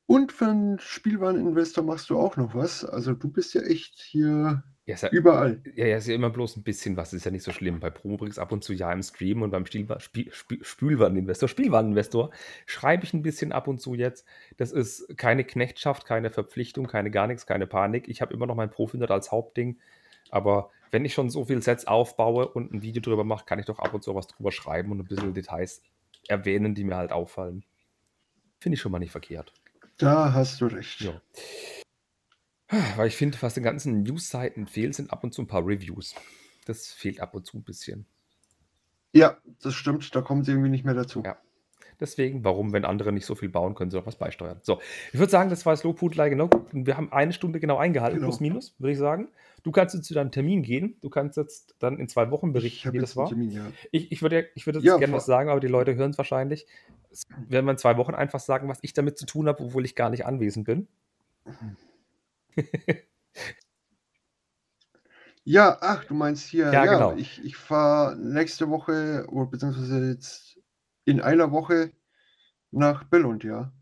und für einen Spielwareninvestor machst du auch noch was. Also du bist ja echt hier Ja, ja, überall. Ja, ja, ist ja immer bloß ein bisschen was, ist ja nicht so schlimm. Bei Promobrix ab und zu ja im Stream und beim Spielwa Spiel Spiel Spülwareninvestor, Spielwareninvestor schreibe ich ein bisschen ab und zu jetzt. Das ist keine Knechtschaft, keine Verpflichtung, keine gar nichts, keine Panik. Ich habe immer noch mein Profinet als Hauptding. Aber wenn ich schon so viel Sets aufbaue und ein Video drüber mache, kann ich doch ab und zu was drüber schreiben und ein bisschen Details erwähnen, die mir halt auffallen. Finde ich schon mal nicht verkehrt. Da hast du recht. Ja. Weil ich finde, was den ganzen News-Seiten fehlt, sind ab und zu ein paar Reviews. Das fehlt ab und zu ein bisschen. Ja, das stimmt. Da kommen sie irgendwie nicht mehr dazu. Ja. Deswegen, warum, wenn andere nicht so viel bauen, können sie doch was beisteuern. So, ich würde sagen, das war das Lobhutlei genau. Wir haben eine Stunde genau eingehalten, Genau. plus minus, würde ich sagen. Du kannst jetzt zu deinem Termin gehen. Du kannst jetzt dann in zwei Wochen Ich berichten, wie das war. Termin, ja. Ich, ich würde, ich würde jetzt Ja, gerne was sagen, aber die Leute hören es wahrscheinlich. Werden wir in zwei Wochen einfach sagen, was ich damit zu tun habe, obwohl ich gar nicht anwesend bin. Ja, ach, du meinst hier, Ja, ja, genau. ich, ich fahre nächste Woche oder beziehungsweise jetzt in einer Woche nach Billund, ja.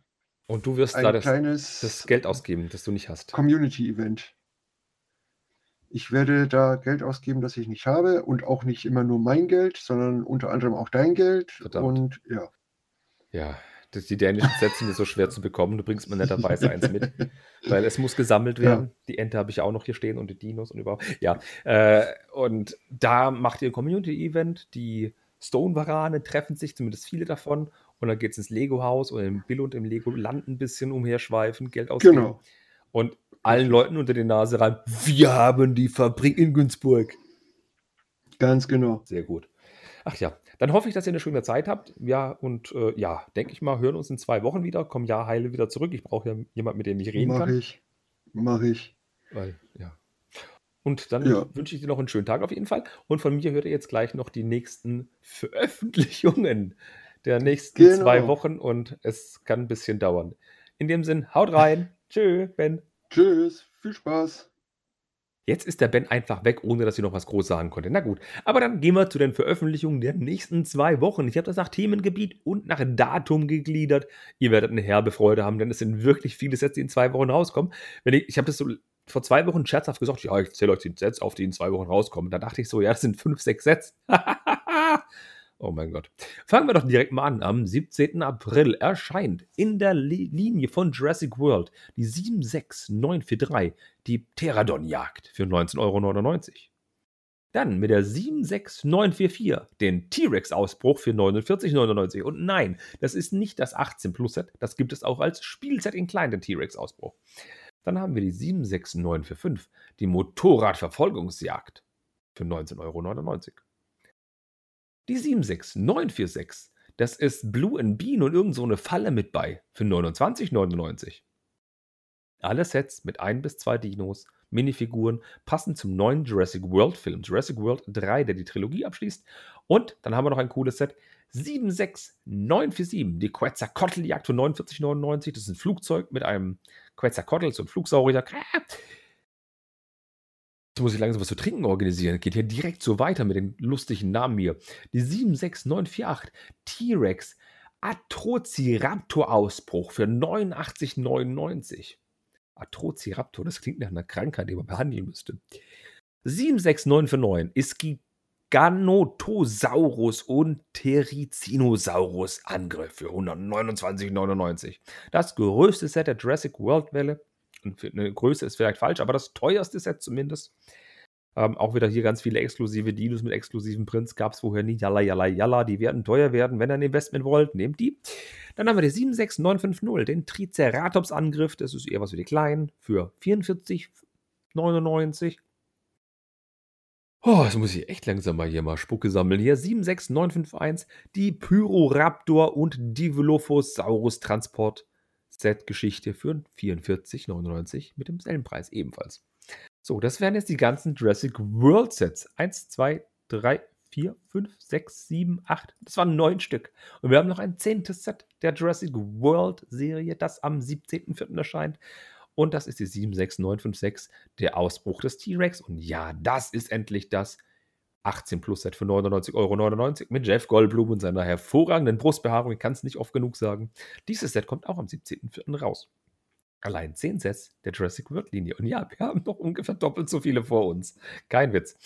Und du wirst Ein da das, kleines das Geld ausgeben, das du nicht hast. Community-Event. Ich werde da Geld ausgeben, das ich nicht habe und auch nicht immer nur mein Geld, sondern unter anderem auch dein Geld. Verdammt. Und ja, Ja, die dänischen Sets sind ja so schwer zu bekommen. Du bringst mir netterweise eins mit, weil es muss gesammelt werden. Die Ente habe ich auch noch hier stehen und die Dinos und überhaupt. Ja, äh, und da macht ihr ein Community-Event. Die Stone-Varane treffen sich, zumindest viele davon. Und dann geht es ins Lego-Haus oder im Bill und im Lego-Land ein bisschen umherschweifen, Geld ausgeben. Genau. Und allen Leuten unter die Nase rein, wir haben die Fabrik in Günzburg. Ganz genau. Sehr gut. Ach ja, dann hoffe ich, dass ihr eine schöne Zeit habt. Ja, und äh, ja, denke ich mal, hören uns in zwei Wochen wieder. Komm ja heile wieder zurück. Ich brauche ja jemanden, mit dem ich reden Mach kann. ich. Mach ich. Weil, ja. Und dann Ja. wünsche ich dir noch einen schönen Tag auf jeden Fall. Und von mir hört ihr jetzt gleich noch die nächsten Veröffentlichungen der nächsten Genau. zwei Wochen und es kann ein bisschen dauern. In dem Sinn, haut rein. Tschö, Ben. Tschüss. Viel Spaß. Jetzt ist der Ben einfach weg, ohne dass ich noch was groß sagen konnte. Na gut, aber dann gehen wir zu den Veröffentlichungen der nächsten zwei Wochen. Ich habe das nach Themengebiet und nach Datum gegliedert. Ihr werdet eine herbe Freude haben, denn es sind wirklich viele Sets, die in zwei Wochen rauskommen. Wenn ich ich habe das so vor zwei Wochen scherzhaft gesagt, ja, ich zähle euch die Sets auf, die in zwei Wochen rauskommen. Da dachte ich so, ja, das sind fünf, sechs Sets. oh mein Gott. Fangen wir doch direkt mal an. Am 17. April erscheint in der Li Linie von Jurassic World die 76943 die Pterodon-Jagd für 19,99 Euro. Dann mit der 76944 den T-Rex-Ausbruch für 49,99. Und nein, das ist nicht das 18-Plus-Set, das gibt es auch als Spielset in klein, den T-Rex-Ausbruch. Dann haben wir die 76945, die Motorradverfolgungsjagd für 19,99 Euro. Die 76946, das ist Blue and Bean und irgend so eine Falle mit bei für 29,99. Alle Sets mit ein bis zwei Dinos, Minifiguren, passend zum neuen Jurassic World Film, Jurassic World 3, der die Trilogie abschließt. Und dann haben wir noch ein cooles Set, 76947, die Quetzalcoatl-Jagd für 49,99. Das ist ein Flugzeug mit einem Quetzalcoatl, so ein Flugsaurier. Jetzt muss ich langsam was zu trinken organisieren. Geht hier direkt so weiter mit den lustigen Namen hier. Die 76948, T-Rex, Atrociraptor-Ausbruch für 89,99. Atrociraptor, das klingt nach einer Krankheit, die man behandeln müsste. 76949 ist Giganotosaurus und Terizinosaurus Angriff für 129,99. Das größte Set der Jurassic World Welle. Eine Größe ist vielleicht falsch, aber das teuerste Set zumindest. Ähm, auch wieder hier ganz viele exklusive Dinos mit exklusiven Prints. Gab es vorher nie. Jalla, jalla, jalla. Die werden teuer werden. Wenn ihr ein Investment wollt, nehmt die. Dann haben wir die 76950, den Triceratops-Angriff. Das ist eher was für die Kleinen. Für 44,99. Oh, jetzt muss ich echt langsam mal hier mal Spucke sammeln. Hier 76951, die Pyroraptor und Divelophosaurus Transport Set Geschichte für 44,99 mit demselben Preis ebenfalls. So, das wären jetzt die ganzen Jurassic World Sets. 1, 2, 3, 4, 5, 6, 7, 8. Das waren neun Stück. Und wir haben noch ein zehntes Set der Jurassic World Serie, das am 17.04. erscheint. Und das ist die 76956, der Ausbruch des T-Rex. Und ja, das ist endlich das 18 Plus Set für 99,99 Euro mit Jeff Goldblum und seiner hervorragenden Brustbehaarung. Ich kann es nicht oft genug sagen. Dieses Set kommt auch am 17.04. raus. Allein 10 Sets der Jurassic World Linie. Und ja, wir haben noch ungefähr doppelt so viele vor uns. Kein Witz.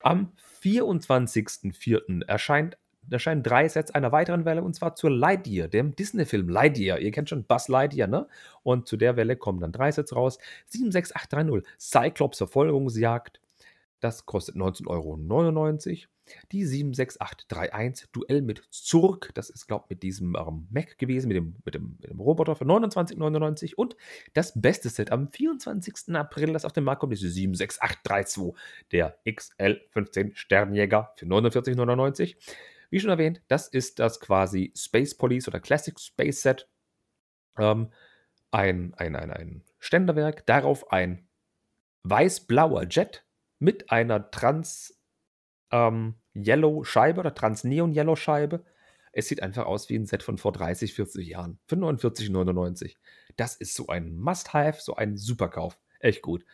Am 24.04. erscheint erscheinen drei Sets einer weiteren Welle und zwar zur Lightyear, dem Disney-Film Lightyear. Ihr kennt schon Buzz Lightyear, ne? Und zu der Welle kommen dann drei Sets raus. 76830, Cyclops Verfolgungsjagd. Das kostet 19,99 Euro. Die 76831, Duell mit Zurg. Das ist, glaube ich, mit diesem ähm, Mac gewesen, mit dem, mit, dem, mit dem Roboter für 29,99 Und das beste Set am 24. April, das auf den Markt kommt, ist die 76832, der XL15 Sternjäger für 49,99 wie schon erwähnt, das ist das quasi Space Police oder Classic Space Set. Ähm, ein, ein, ein, ein Ständerwerk, darauf ein weiß-blauer Jet mit einer Trans-Yellow-Scheibe oder Trans-Neon-Yellow-Scheibe. Es sieht einfach aus wie ein Set von vor 30, 40 Jahren. Für 49,99. Das ist so ein Must-Have, so ein Superkauf. Echt gut.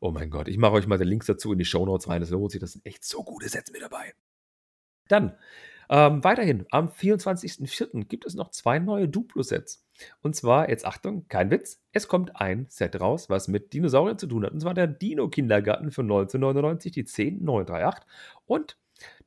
Oh mein Gott, ich mache euch mal den Links dazu in die Show Notes rein. Das lohnt sich. Das sind echt so gute Sets mit dabei. Dann, ähm, weiterhin, am 24.04. gibt es noch zwei neue Duplo-Sets. Und zwar, jetzt Achtung, kein Witz, es kommt ein Set raus, was mit Dinosauriern zu tun hat. Und zwar der Dino-Kindergarten für 1999, die 10938 und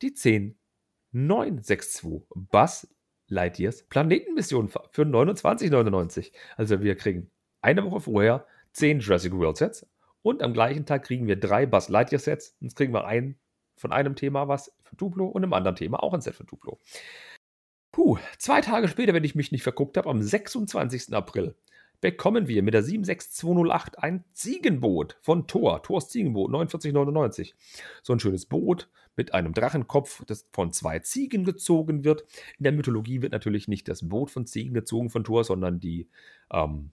die 10962. Buzz Lightyears Planetenmission für 29,99. Also wir kriegen eine Woche vorher 10 Jurassic World Sets und am gleichen Tag kriegen wir drei Buzz Lightyear Sets. Jetzt kriegen wir ein von einem Thema was für Duplo und einem anderen Thema auch ein Set für Duplo. Puh, zwei Tage später, wenn ich mich nicht verguckt habe, am 26. April, bekommen wir mit der 76208 ein Ziegenboot von Thor. Thors Ziegenboot, 49,99. So ein schönes Boot mit einem Drachenkopf, das von zwei Ziegen gezogen wird. In der Mythologie wird natürlich nicht das Boot von Ziegen gezogen von Thor, sondern die, ähm,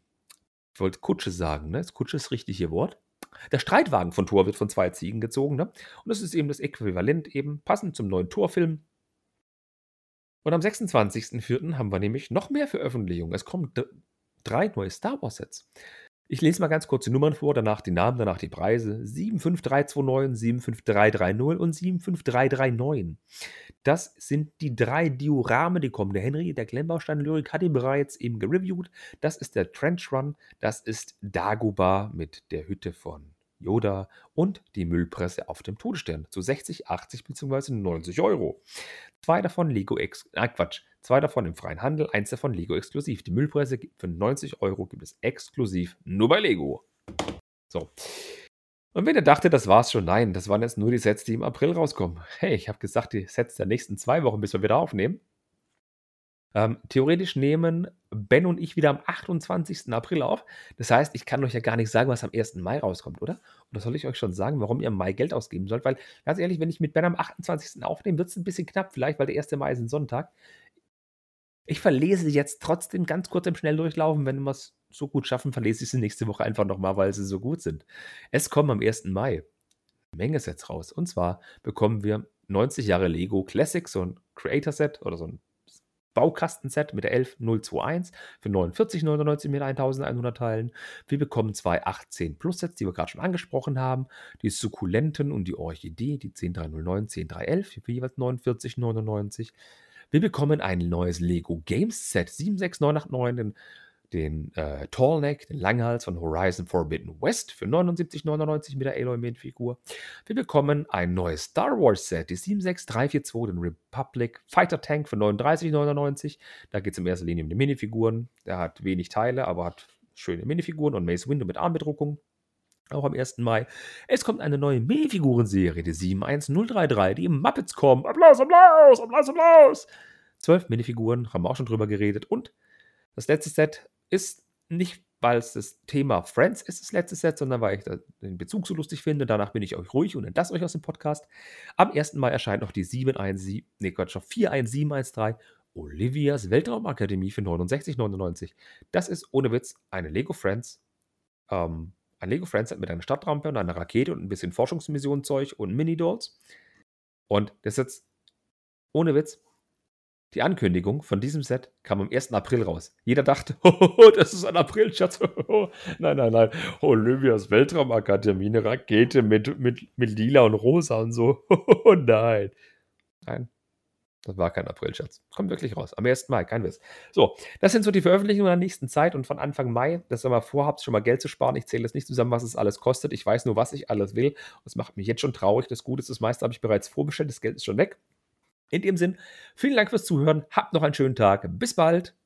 ich wollte Kutsche sagen, ne? Ist Kutsche das richtige Wort? Der Streitwagen von Thor wird von zwei Ziegen gezogen, ne? Und das ist eben das Äquivalent, eben passend zum neuen Thor-Film. Und am 26.04. haben wir nämlich noch mehr Veröffentlichungen. Es kommen drei neue Star Wars Sets. Ich lese mal ganz kurz die Nummern vor, danach die Namen, danach die Preise. 75329, 75330 und 75339. Das sind die drei Diorame, die kommen. Der Henry, der Klemmbaustein-Lyrik, hat ihn bereits eben gereviewt. Das ist der Trench Run, das ist Dagobah mit der Hütte von Yoda und die Müllpresse auf dem Todesstern zu 60, 80 bzw. 90 Euro. Zwei davon Lego Ex, äh Quatsch, zwei davon im freien Handel, eins davon Lego exklusiv. Die Müllpresse für 90 Euro gibt es exklusiv nur bei Lego. So. Und wenn ihr dachtet, das war's schon, nein, das waren jetzt nur die Sets, die im April rauskommen. Hey, ich habe gesagt, die Sets der nächsten zwei Wochen, bis wir wieder aufnehmen. Ähm, theoretisch nehmen Ben und ich wieder am 28. April auf. Das heißt, ich kann euch ja gar nicht sagen, was am 1. Mai rauskommt, oder? Oder soll ich euch schon sagen, warum ihr im Mai Geld ausgeben sollt? Weil, ganz ehrlich, wenn ich mit Ben am 28. aufnehme, wird es ein bisschen knapp, vielleicht, weil der 1. Mai ist ein Sonntag. Ich verlese jetzt trotzdem ganz kurz im Schnelldurchlaufen. Wenn wir es so gut schaffen, verlese ich sie nächste Woche einfach nochmal, weil sie so gut sind. Es kommen am 1. Mai Menge Sets raus. Und zwar bekommen wir 90 Jahre Lego Classic, so ein Creator-Set oder so ein Baukastenset mit der 11021 für 49,99 mit 1100 Teilen. Wir bekommen zwei 18 Plus Sets, die wir gerade schon angesprochen haben. Die Sukkulenten und die Orchidee, die 10309, 10311 für jeweils 49,99. Wir bekommen ein neues Lego Games Set 76989, den äh, Tallneck, den Langhals von Horizon Forbidden West für 79,99 mit der Aloy Main Figur. Wir bekommen ein neues Star Wars Set, die 76342, den Republic Fighter Tank für 39,99. Da geht es in erster Linie um die Minifiguren. Der hat wenig Teile, aber hat schöne Minifiguren und Mace Window mit Armbedruckung. Auch am 1. Mai. Es kommt eine neue Minifigurenserie, die 71033, die im Muppets kommen. Applaus, Applaus, Applaus, Applaus. Zwölf Minifiguren, haben wir auch schon drüber geredet. Und das letzte Set ist nicht, weil es das Thema Friends ist, das letzte Set, sondern weil ich den Bezug so lustig finde. Danach bin ich euch ruhig und entlasse euch aus dem Podcast. Am 1. Mai erscheint noch die 717, nee, schon 41713 Olivias Weltraumakademie für 69,99. Das ist ohne Witz eine Lego Friends. Ähm, ein Lego Friends Set mit einer Stadtrampe und einer Rakete und ein bisschen Forschungsmissionenzeug und Mini-Dolls. Und das ist jetzt ohne Witz die Ankündigung von diesem Set kam am 1. April raus. Jeder dachte, oh, das ist ein April-Schatz. nein, nein, nein. Olympias Weltraumakademie, eine Rakete mit, mit, mit lila und rosa und so. Nein. Nein, das war kein April-Schatz. Kommt wirklich raus. Am 1. Mai, kein Witz. So, das sind so die Veröffentlichungen der nächsten Zeit und von Anfang Mai, dass ihr mal vorhabt, schon mal Geld zu sparen. Ich zähle jetzt nicht zusammen, was es alles kostet. Ich weiß nur, was ich alles will. Das macht mich jetzt schon traurig. Das Gute ist, das meiste habe ich bereits vorbestellt. Das Geld ist schon weg. In dem Sinn, vielen Dank fürs Zuhören. Habt noch einen schönen Tag. Bis bald.